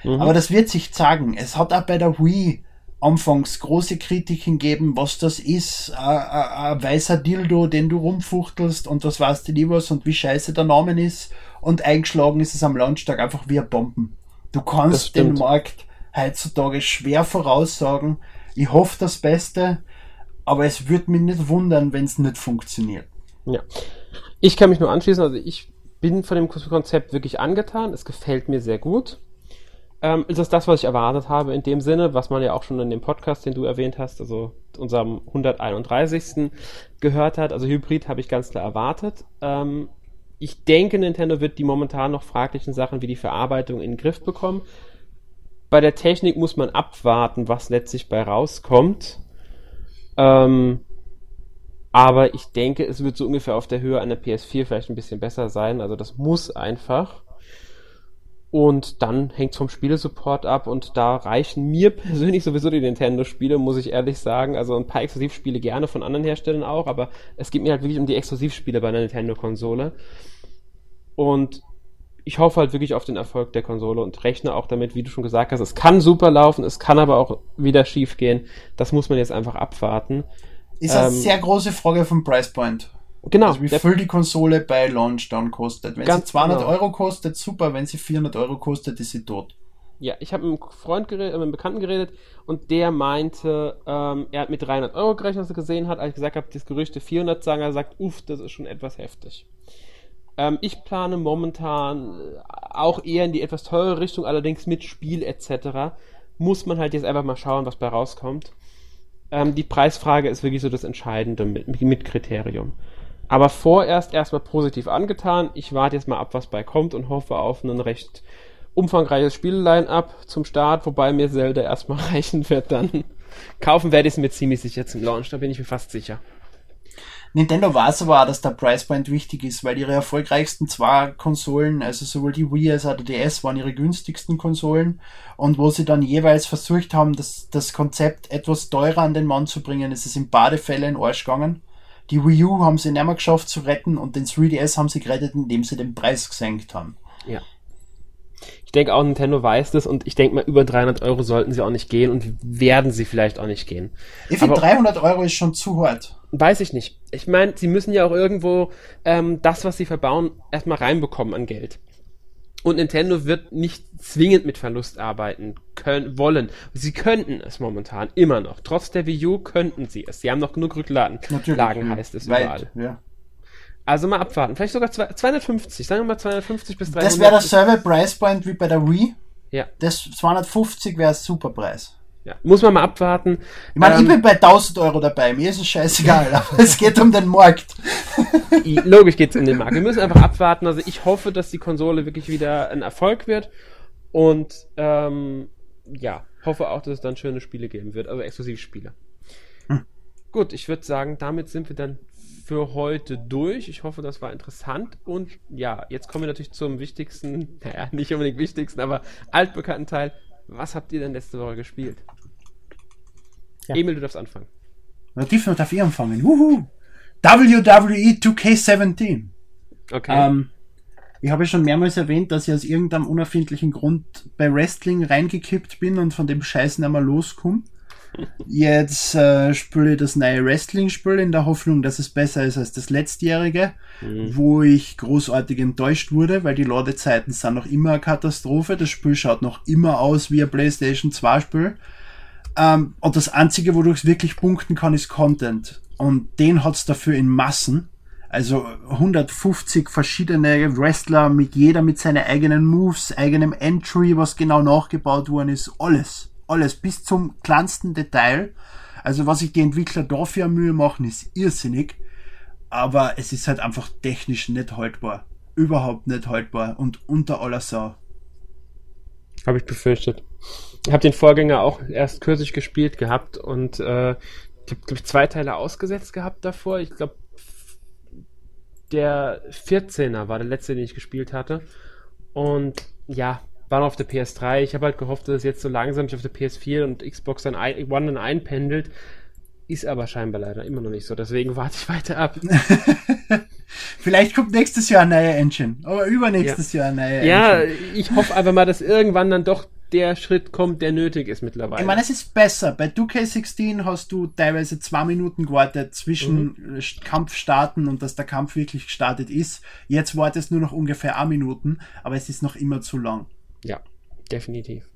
Mhm. Aber das wird sich zeigen. Es hat auch bei der Wii anfangs große Kritiken geben, was das ist, ein weißer Dildo, den du rumfuchtelst und das weißt du nie was und wie scheiße der Name ist und eingeschlagen ist es am Launchtag einfach wie ein Bomben. Du kannst den Markt heutzutage schwer voraussagen. Ich hoffe das Beste, aber es würde mich nicht wundern, wenn es nicht funktioniert. Ja. Ich kann mich nur anschließen, also ich bin von dem Konzept wirklich angetan. Es gefällt mir sehr gut ähm, ist das das, was ich erwartet habe in dem Sinne, was man ja auch schon in dem Podcast, den du erwähnt hast, also unserem 131. gehört hat. Also Hybrid habe ich ganz klar erwartet. Ähm, ich denke, Nintendo wird die momentan noch fraglichen Sachen wie die Verarbeitung in den Griff bekommen. Bei der Technik muss man abwarten, was letztlich bei rauskommt. Ähm, aber ich denke, es wird so ungefähr auf der Höhe einer PS4 vielleicht ein bisschen besser sein. Also das muss einfach. Und dann hängt es vom Spielesupport ab und da reichen mir persönlich sowieso die Nintendo-Spiele, muss ich ehrlich sagen. Also ein paar Exklusivspiele gerne von anderen Herstellern auch, aber es geht mir halt wirklich um die Exklusivspiele bei einer Nintendo-Konsole. Und ich hoffe halt wirklich auf den Erfolg der Konsole und rechne auch damit, wie du schon gesagt hast, es kann super laufen, es kann aber auch wieder schief gehen. Das muss man jetzt einfach abwarten. Ist eine ähm, sehr große Frage vom Price Point. Genau. Also wie viel die Konsole bei Launch dann kostet. Wenn sie 200 genau. Euro kostet, super. Wenn sie 400 Euro kostet, ist sie tot. Ja, ich habe mit einem Freund geredet, mit einem Bekannten geredet und der meinte, ähm, er hat mit 300 Euro gerechnet, was er gesehen hat. Als ich gesagt habe, das Gerüchte 400 sagen, er sagt, uff, das ist schon etwas heftig. Ähm, ich plane momentan äh, auch eher in die etwas teure Richtung, allerdings mit Spiel etc. Muss man halt jetzt einfach mal schauen, was bei rauskommt. Ähm, die Preisfrage ist wirklich so das Entscheidende mit, mit Kriterium. Aber vorerst erstmal positiv angetan. Ich warte jetzt mal ab, was bei kommt und hoffe auf ein recht umfangreiches Spielline-up zum Start, wobei mir Zelda erstmal reichen wird. Dann kaufen werde ich es mir ziemlich sicher zum Launch, da bin ich mir fast sicher. Nintendo weiß aber auch, dass der Price Point wichtig ist, weil ihre erfolgreichsten zwei Konsolen, also sowohl die Wii als auch der DS, waren ihre günstigsten Konsolen und wo sie dann jeweils versucht haben, das, das Konzept etwas teurer an den Mann zu bringen, ist es in beide Fälle in Arsch gegangen. Die Wii U haben sie nicht mehr geschafft zu retten und den 3DS haben sie gerettet, indem sie den Preis gesenkt haben. Ja. Ich denke auch, Nintendo weiß das und ich denke mal, über 300 Euro sollten sie auch nicht gehen und werden sie vielleicht auch nicht gehen. Ich finde, 300 Euro ist schon zu hart. Weiß ich nicht. Ich meine, sie müssen ja auch irgendwo ähm, das, was sie verbauen, erstmal reinbekommen an Geld. Und Nintendo wird nicht zwingend mit Verlust arbeiten können, wollen. Sie könnten es momentan immer noch. Trotz der Wii U könnten sie es. Sie haben noch genug Rücklagen, Natürlich, Lagen heißt es weit, überall. Ja. Also mal abwarten. Vielleicht sogar 250. Sagen wir mal 250 bis 300. Das wäre der Server Price Point wie bei der Wii. Ja. Das 250 wäre super Preis. Ja, muss man mal abwarten. Ich meine, ähm, ich bin bei 1000 Euro dabei, mir ist es scheißegal, aber es geht um den Markt. Logisch geht es um den Markt. Wir müssen einfach abwarten. Also ich hoffe, dass die Konsole wirklich wieder ein Erfolg wird und ähm, ja, hoffe auch, dass es dann schöne Spiele geben wird, also Exklusivspiele. Hm. Gut, ich würde sagen, damit sind wir dann für heute durch. Ich hoffe, das war interessant. Und ja, jetzt kommen wir natürlich zum wichtigsten, naja, nicht unbedingt wichtigsten, aber altbekannten Teil. Was habt ihr denn letzte Woche gespielt? Ja. Emil, du darfst anfangen. Tief darf ich anfangen. Wuhu. WWE 2K17. Okay. Ähm, ich habe schon mehrmals erwähnt, dass ich aus irgendeinem unerfindlichen Grund bei Wrestling reingekippt bin und von dem Scheiß nicht mehr loskomme. Jetzt äh, spiele ich das neue Wrestling-Spiel in der Hoffnung, dass es besser ist als das letztjährige, mhm. wo ich großartig enttäuscht wurde, weil die Ladezeiten sind noch immer eine Katastrophe. Das Spiel schaut noch immer aus wie ein PlayStation 2 Spiel. Ähm, und das Einzige, wodurch es wirklich punkten kann, ist Content. Und den hat's dafür in Massen. Also 150 verschiedene Wrestler mit jeder mit seinen eigenen Moves, eigenem Entry, was genau nachgebaut worden ist, alles alles bis zum kleinsten Detail. Also was sich die Entwickler dafür Mühe machen, ist irrsinnig. Aber es ist halt einfach technisch nicht haltbar. Überhaupt nicht haltbar und unter aller Sau. Habe ich befürchtet. Ich habe den Vorgänger auch erst kürzlich gespielt gehabt und äh, ich habe glaub zwei Teile ausgesetzt gehabt davor. Ich glaube, der 14er war der letzte, den ich gespielt hatte. Und ja, war noch auf der PS3. Ich habe halt gehofft, dass es jetzt so langsam sich auf der PS4 und Xbox dann ein, One dann einpendelt. Ist aber scheinbar leider immer noch nicht so. Deswegen warte ich weiter ab. Vielleicht kommt nächstes Jahr eine neue Engine, aber übernächstes ja. Jahr eine neue Engine. Ja, ich hoffe einfach mal, dass irgendwann dann doch der Schritt kommt, der nötig ist mittlerweile. Ich meine, es ist besser. Bei 2K16 hast du teilweise zwei Minuten gewartet zwischen mhm. Kampfstarten und dass der Kampf wirklich gestartet ist. Jetzt wartet es nur noch ungefähr eine Minuten, aber es ist noch immer zu lang. Ja, definitiv.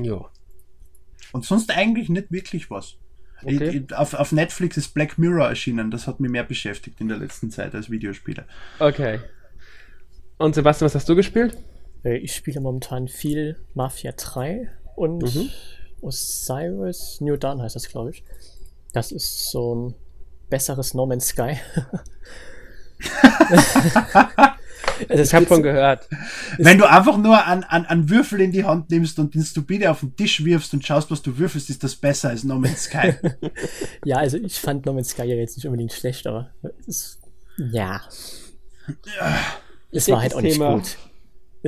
Ja. Und sonst eigentlich nicht wirklich was. Okay. Ich, ich, auf, auf Netflix ist Black Mirror erschienen. Das hat mich mehr beschäftigt in der letzten Zeit als Videospiele. Okay. Und Sebastian, was hast du gespielt? Äh, ich spiele momentan viel Mafia 3 und mhm. Osiris New Dawn heißt das, glaube ich. Das ist so ein besseres No Man's Sky. Also ich habe von gehört. Wenn du einfach nur an, an, an Würfel in die Hand nimmst und den Stupide auf den Tisch wirfst und schaust, was du würfelst, ist das besser als No Man's Sky. ja, also ich fand No Man's Sky ja jetzt nicht unbedingt schlecht, aber es, ja. ja. Es war halt auch nicht gut.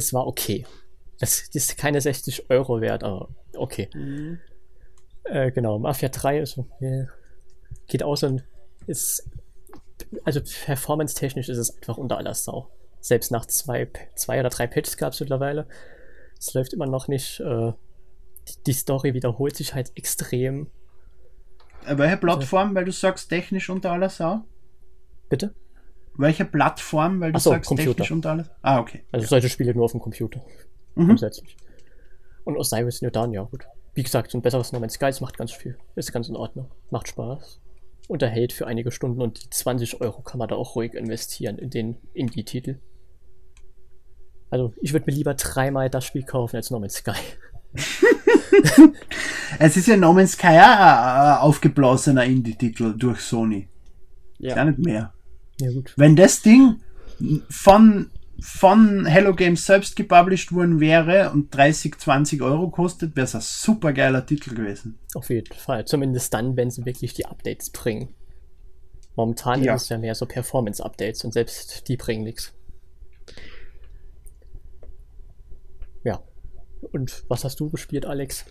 Es war okay. Es ist keine 60 Euro wert, aber okay. Mhm. Äh, genau, Mafia 3 ist, äh, geht aus und ist also performance-technisch ist es einfach unter aller Sau. Selbst nach zwei, zwei oder drei Patches gab es mittlerweile. Es läuft immer noch nicht. Äh, die Story wiederholt sich halt extrem. Äh, welche Plattform, weil du sagst technisch unter aller Sau? Bitte? Welche Plattform, weil du so, sagst Computer. technisch unter alles? Ah, okay. Also solche Spiele nur auf dem Computer. Mhm. Grundsätzlich. Und Osiris New Dawn, ja gut. Wie gesagt, so ein besseres No Man's Sky, macht ganz viel. Ist ganz in Ordnung. Macht Spaß. Unterhält für einige Stunden und die 20 Euro kann man da auch ruhig investieren in den Indie-Titel. Also ich würde mir lieber dreimal das Spiel kaufen als No Man's Sky. es ist ja No Man's Sky ein aufgeblasener Indie-Titel durch Sony. Ja. Gar nicht mehr. Ja. Wenn das Ding von, von Hello Games selbst gepublished worden wäre und 30, 20 Euro kostet, wäre es ein super geiler Titel gewesen. Auf jeden Fall. Zumindest dann, wenn sie wirklich die Updates bringen. Momentan ja. ist es ja mehr so Performance-Updates und selbst die bringen nichts. Ja. Und was hast du gespielt, Alex?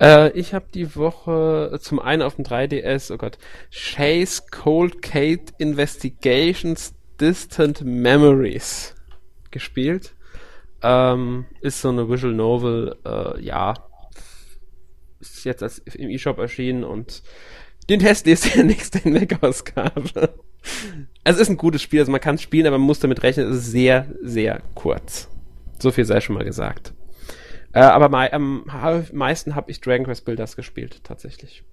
Äh, ich habe die Woche zum einen auf dem 3DS, oh Gott, Chase Cold Kate Investigations Distant Memories gespielt. Ähm, ist so eine Visual Novel, äh, ja. Ist jetzt als, im eShop erschienen und den Test ist der nächste Hinweg-Ausgabe. Also es ist ein gutes Spiel, also man kann es spielen, aber man muss damit rechnen, es ist sehr, sehr kurz. So viel sei schon mal gesagt. Äh, aber mei am meisten habe ich Dragon Quest Builders gespielt, tatsächlich.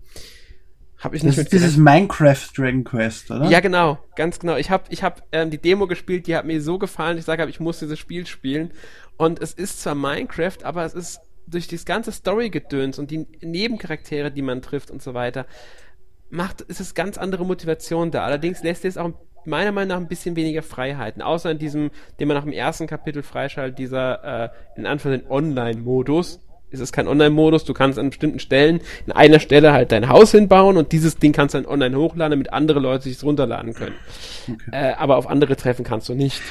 Habe ich nicht das ist dieses Minecraft Dragon Quest, oder? Ja, genau, ganz genau. Ich habe ich hab, ähm, die Demo gespielt, die hat mir so gefallen, ich sage, ich muss dieses Spiel spielen. Und es ist zwar Minecraft, aber es ist durch das ganze Story-Gedöns und die Nebencharaktere, die man trifft und so weiter, macht, ist es ganz andere Motivation da. Allerdings lässt es auch meiner Meinung nach ein bisschen weniger Freiheiten, außer in diesem, den man nach dem ersten Kapitel freischaltet, dieser äh, in Anführungszeichen Online-Modus. Es ist kein Online-Modus, du kannst an bestimmten Stellen in einer Stelle halt dein Haus hinbauen und dieses Ding kannst du dann online hochladen, damit andere Leute sich runterladen können. Okay. Äh, aber auf andere treffen kannst du nicht.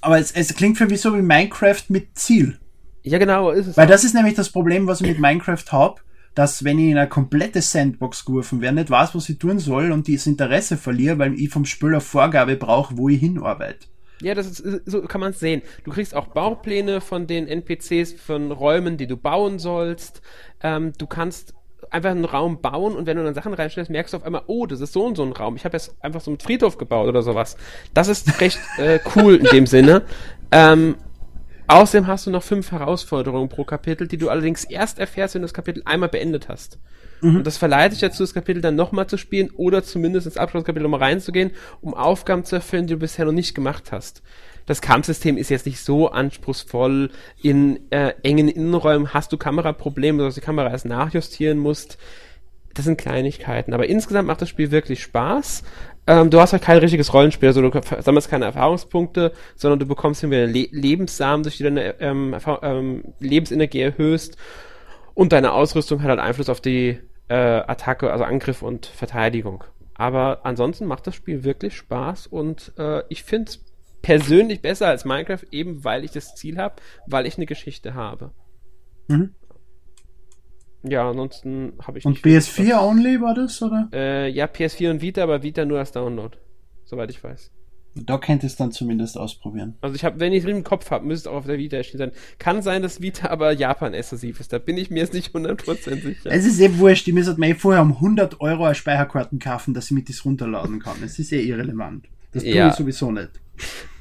Aber es, es klingt für mich so wie Minecraft mit Ziel. Ja, genau, ist es. Weil auch. das ist nämlich das Problem, was ich mit Minecraft habe dass wenn ich in eine komplette Sandbox geworfen werde, nicht weiß, was ich tun soll und das Interesse verliere, weil ich vom Spieler Vorgabe brauche, wo ich hinarbeite. Ja, das ist, so kann man es sehen. Du kriegst auch Baupläne von den NPCs, von Räumen, die du bauen sollst. Ähm, du kannst einfach einen Raum bauen und wenn du dann Sachen reinstellst, merkst du auf einmal, oh, das ist so und so ein Raum. Ich habe jetzt einfach so einen Friedhof gebaut oder sowas. Das ist recht äh, cool in dem Sinne. Ähm, Außerdem hast du noch fünf Herausforderungen pro Kapitel, die du allerdings erst erfährst, wenn du das Kapitel einmal beendet hast. Mhm. Und das verleitet dich dazu, das Kapitel dann nochmal zu spielen oder zumindest ins Abschlusskapitel nochmal reinzugehen, um Aufgaben zu erfüllen, die du bisher noch nicht gemacht hast. Das Kampfsystem ist jetzt nicht so anspruchsvoll. In äh, engen Innenräumen hast du Kameraprobleme, dass du die Kamera erst nachjustieren musst. Das sind Kleinigkeiten. Aber insgesamt macht das Spiel wirklich Spaß. Ähm, du hast halt kein richtiges Rollenspiel, also du sammelst keine Erfahrungspunkte, sondern du bekommst irgendwie Le Lebenssamen, durch die deine ähm, ähm, Lebensenergie erhöhst und deine Ausrüstung hat halt Einfluss auf die äh, Attacke, also Angriff und Verteidigung. Aber ansonsten macht das Spiel wirklich Spaß und äh, ich finde es persönlich besser als Minecraft, eben weil ich das Ziel habe, weil ich eine Geschichte habe. Mhm. Ja, ansonsten habe ich Und PS4 only war das, oder? Äh, ja, PS4 und Vita, aber Vita nur als Download. soweit ich weiß. Da könnt ihr es dann zumindest ausprobieren. Also ich habe, wenn ich es im Kopf habe, müsste es auch auf der Vita erschienen sein. Kann sein, dass Vita aber Japan-exklusiv ist. Da bin ich mir jetzt nicht 100% sicher. Es ist eh wurscht, ich müsste mir vorher um 100 Euro eine Speicherkarten kaufen, dass ich mit das runterladen kann. Es ist eh irrelevant. Das tue Ja. ich sowieso nicht.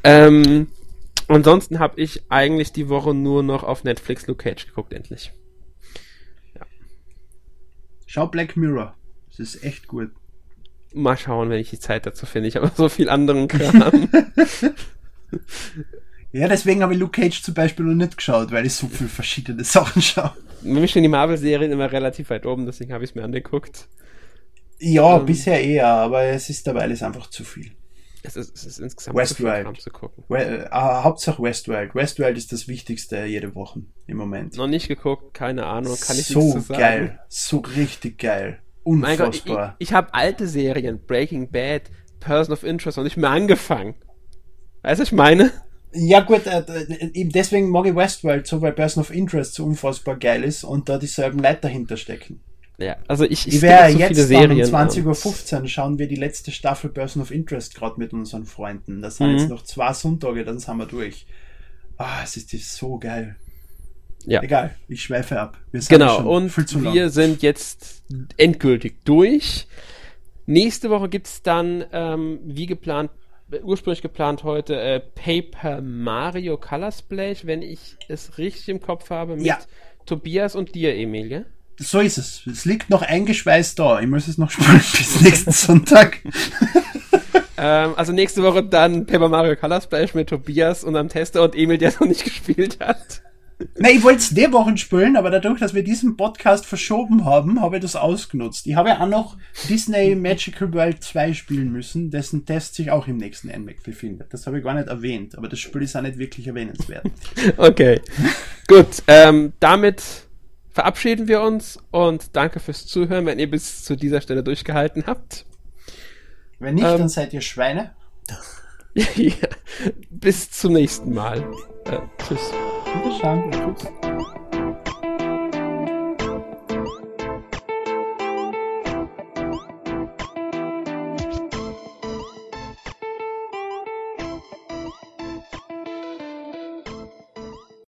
Ähm, ansonsten habe ich eigentlich die Woche nur noch auf Netflix Luke Cage geguckt, endlich. Schau Black Mirror. Das ist echt gut. Mal schauen, wenn ich die Zeit dazu finde. Ich habe so viel anderen Kram. Ja, deswegen habe ich Luke Cage zum Beispiel noch nicht geschaut, weil ich so viele verschiedene Sachen schaue. Für mich stehen die Marvel-Serien immer relativ weit oben, deswegen habe ich es mir angeguckt. Ja, Ähm. bisher eher, aber es ist dabei ist einfach zu viel. Es ist, es ist insgesamt Westworld. Zu gucken. We äh, Hauptsache Westworld. Westworld ist das Wichtigste jede Woche im Moment. Noch nicht geguckt, keine Ahnung, kann ich so nichts zu sagen. geil. So richtig geil. Mein Gott, ich, Unfassbar. ich habe alte Serien, Breaking Bad, Person of Interest noch nicht mehr angefangen. Weißt du, was ich meine? Ja gut, äh, äh, eben deswegen mag ich Westworld so, weil Person of Interest so unfassbar geil ist und da dieselben Leute dahinter stecken. Ja, also ich, ich werde skippe jetzt um Serien. 20.15 Uhr schauen wir die letzte Staffel Person of Interest gerade mit unseren Freunden. Das sind Mhm. jetzt noch zwei Sonntage, dann sind wir durch. Ah, es ist so geil. Ja. Egal, ich schweife ab. Wir sind Genau, und wir sind jetzt endgültig durch. Nächste Woche gibt's dann, ähm, wie geplant, ursprünglich geplant heute, äh, Paper Mario Color Splash, wenn ich es richtig im Kopf habe, mit Ja. Tobias und dir, Emil, ja? So ist es. Es liegt noch eingeschweißt da. Ich muss es noch spielen bis nächsten Sonntag. Ähm, also nächste Woche dann Paper Mario Color Splash mit Tobias, unserem Tester und Emil, der es noch nicht gespielt hat. Nein, ich wollte es die Wochen spielen, aber dadurch, dass wir diesen Podcast verschoben haben, habe ich das ausgenutzt. Ich habe ja auch noch Disney Magical World 2 spielen müssen, dessen Test sich auch im nächsten NMAC befindet. Das habe ich gar nicht erwähnt, aber das Spiel ist auch nicht wirklich erwähnenswert. Okay. Gut, ähm, damit verabschieden wir uns und danke fürs Zuhören, wenn ihr bis zu dieser Stelle durchgehalten habt. Wenn nicht, Ähm. dann seid ihr Schweine. ja, bis zum nächsten Mal. Äh, tschüss. Wiederschauen. Tschüss.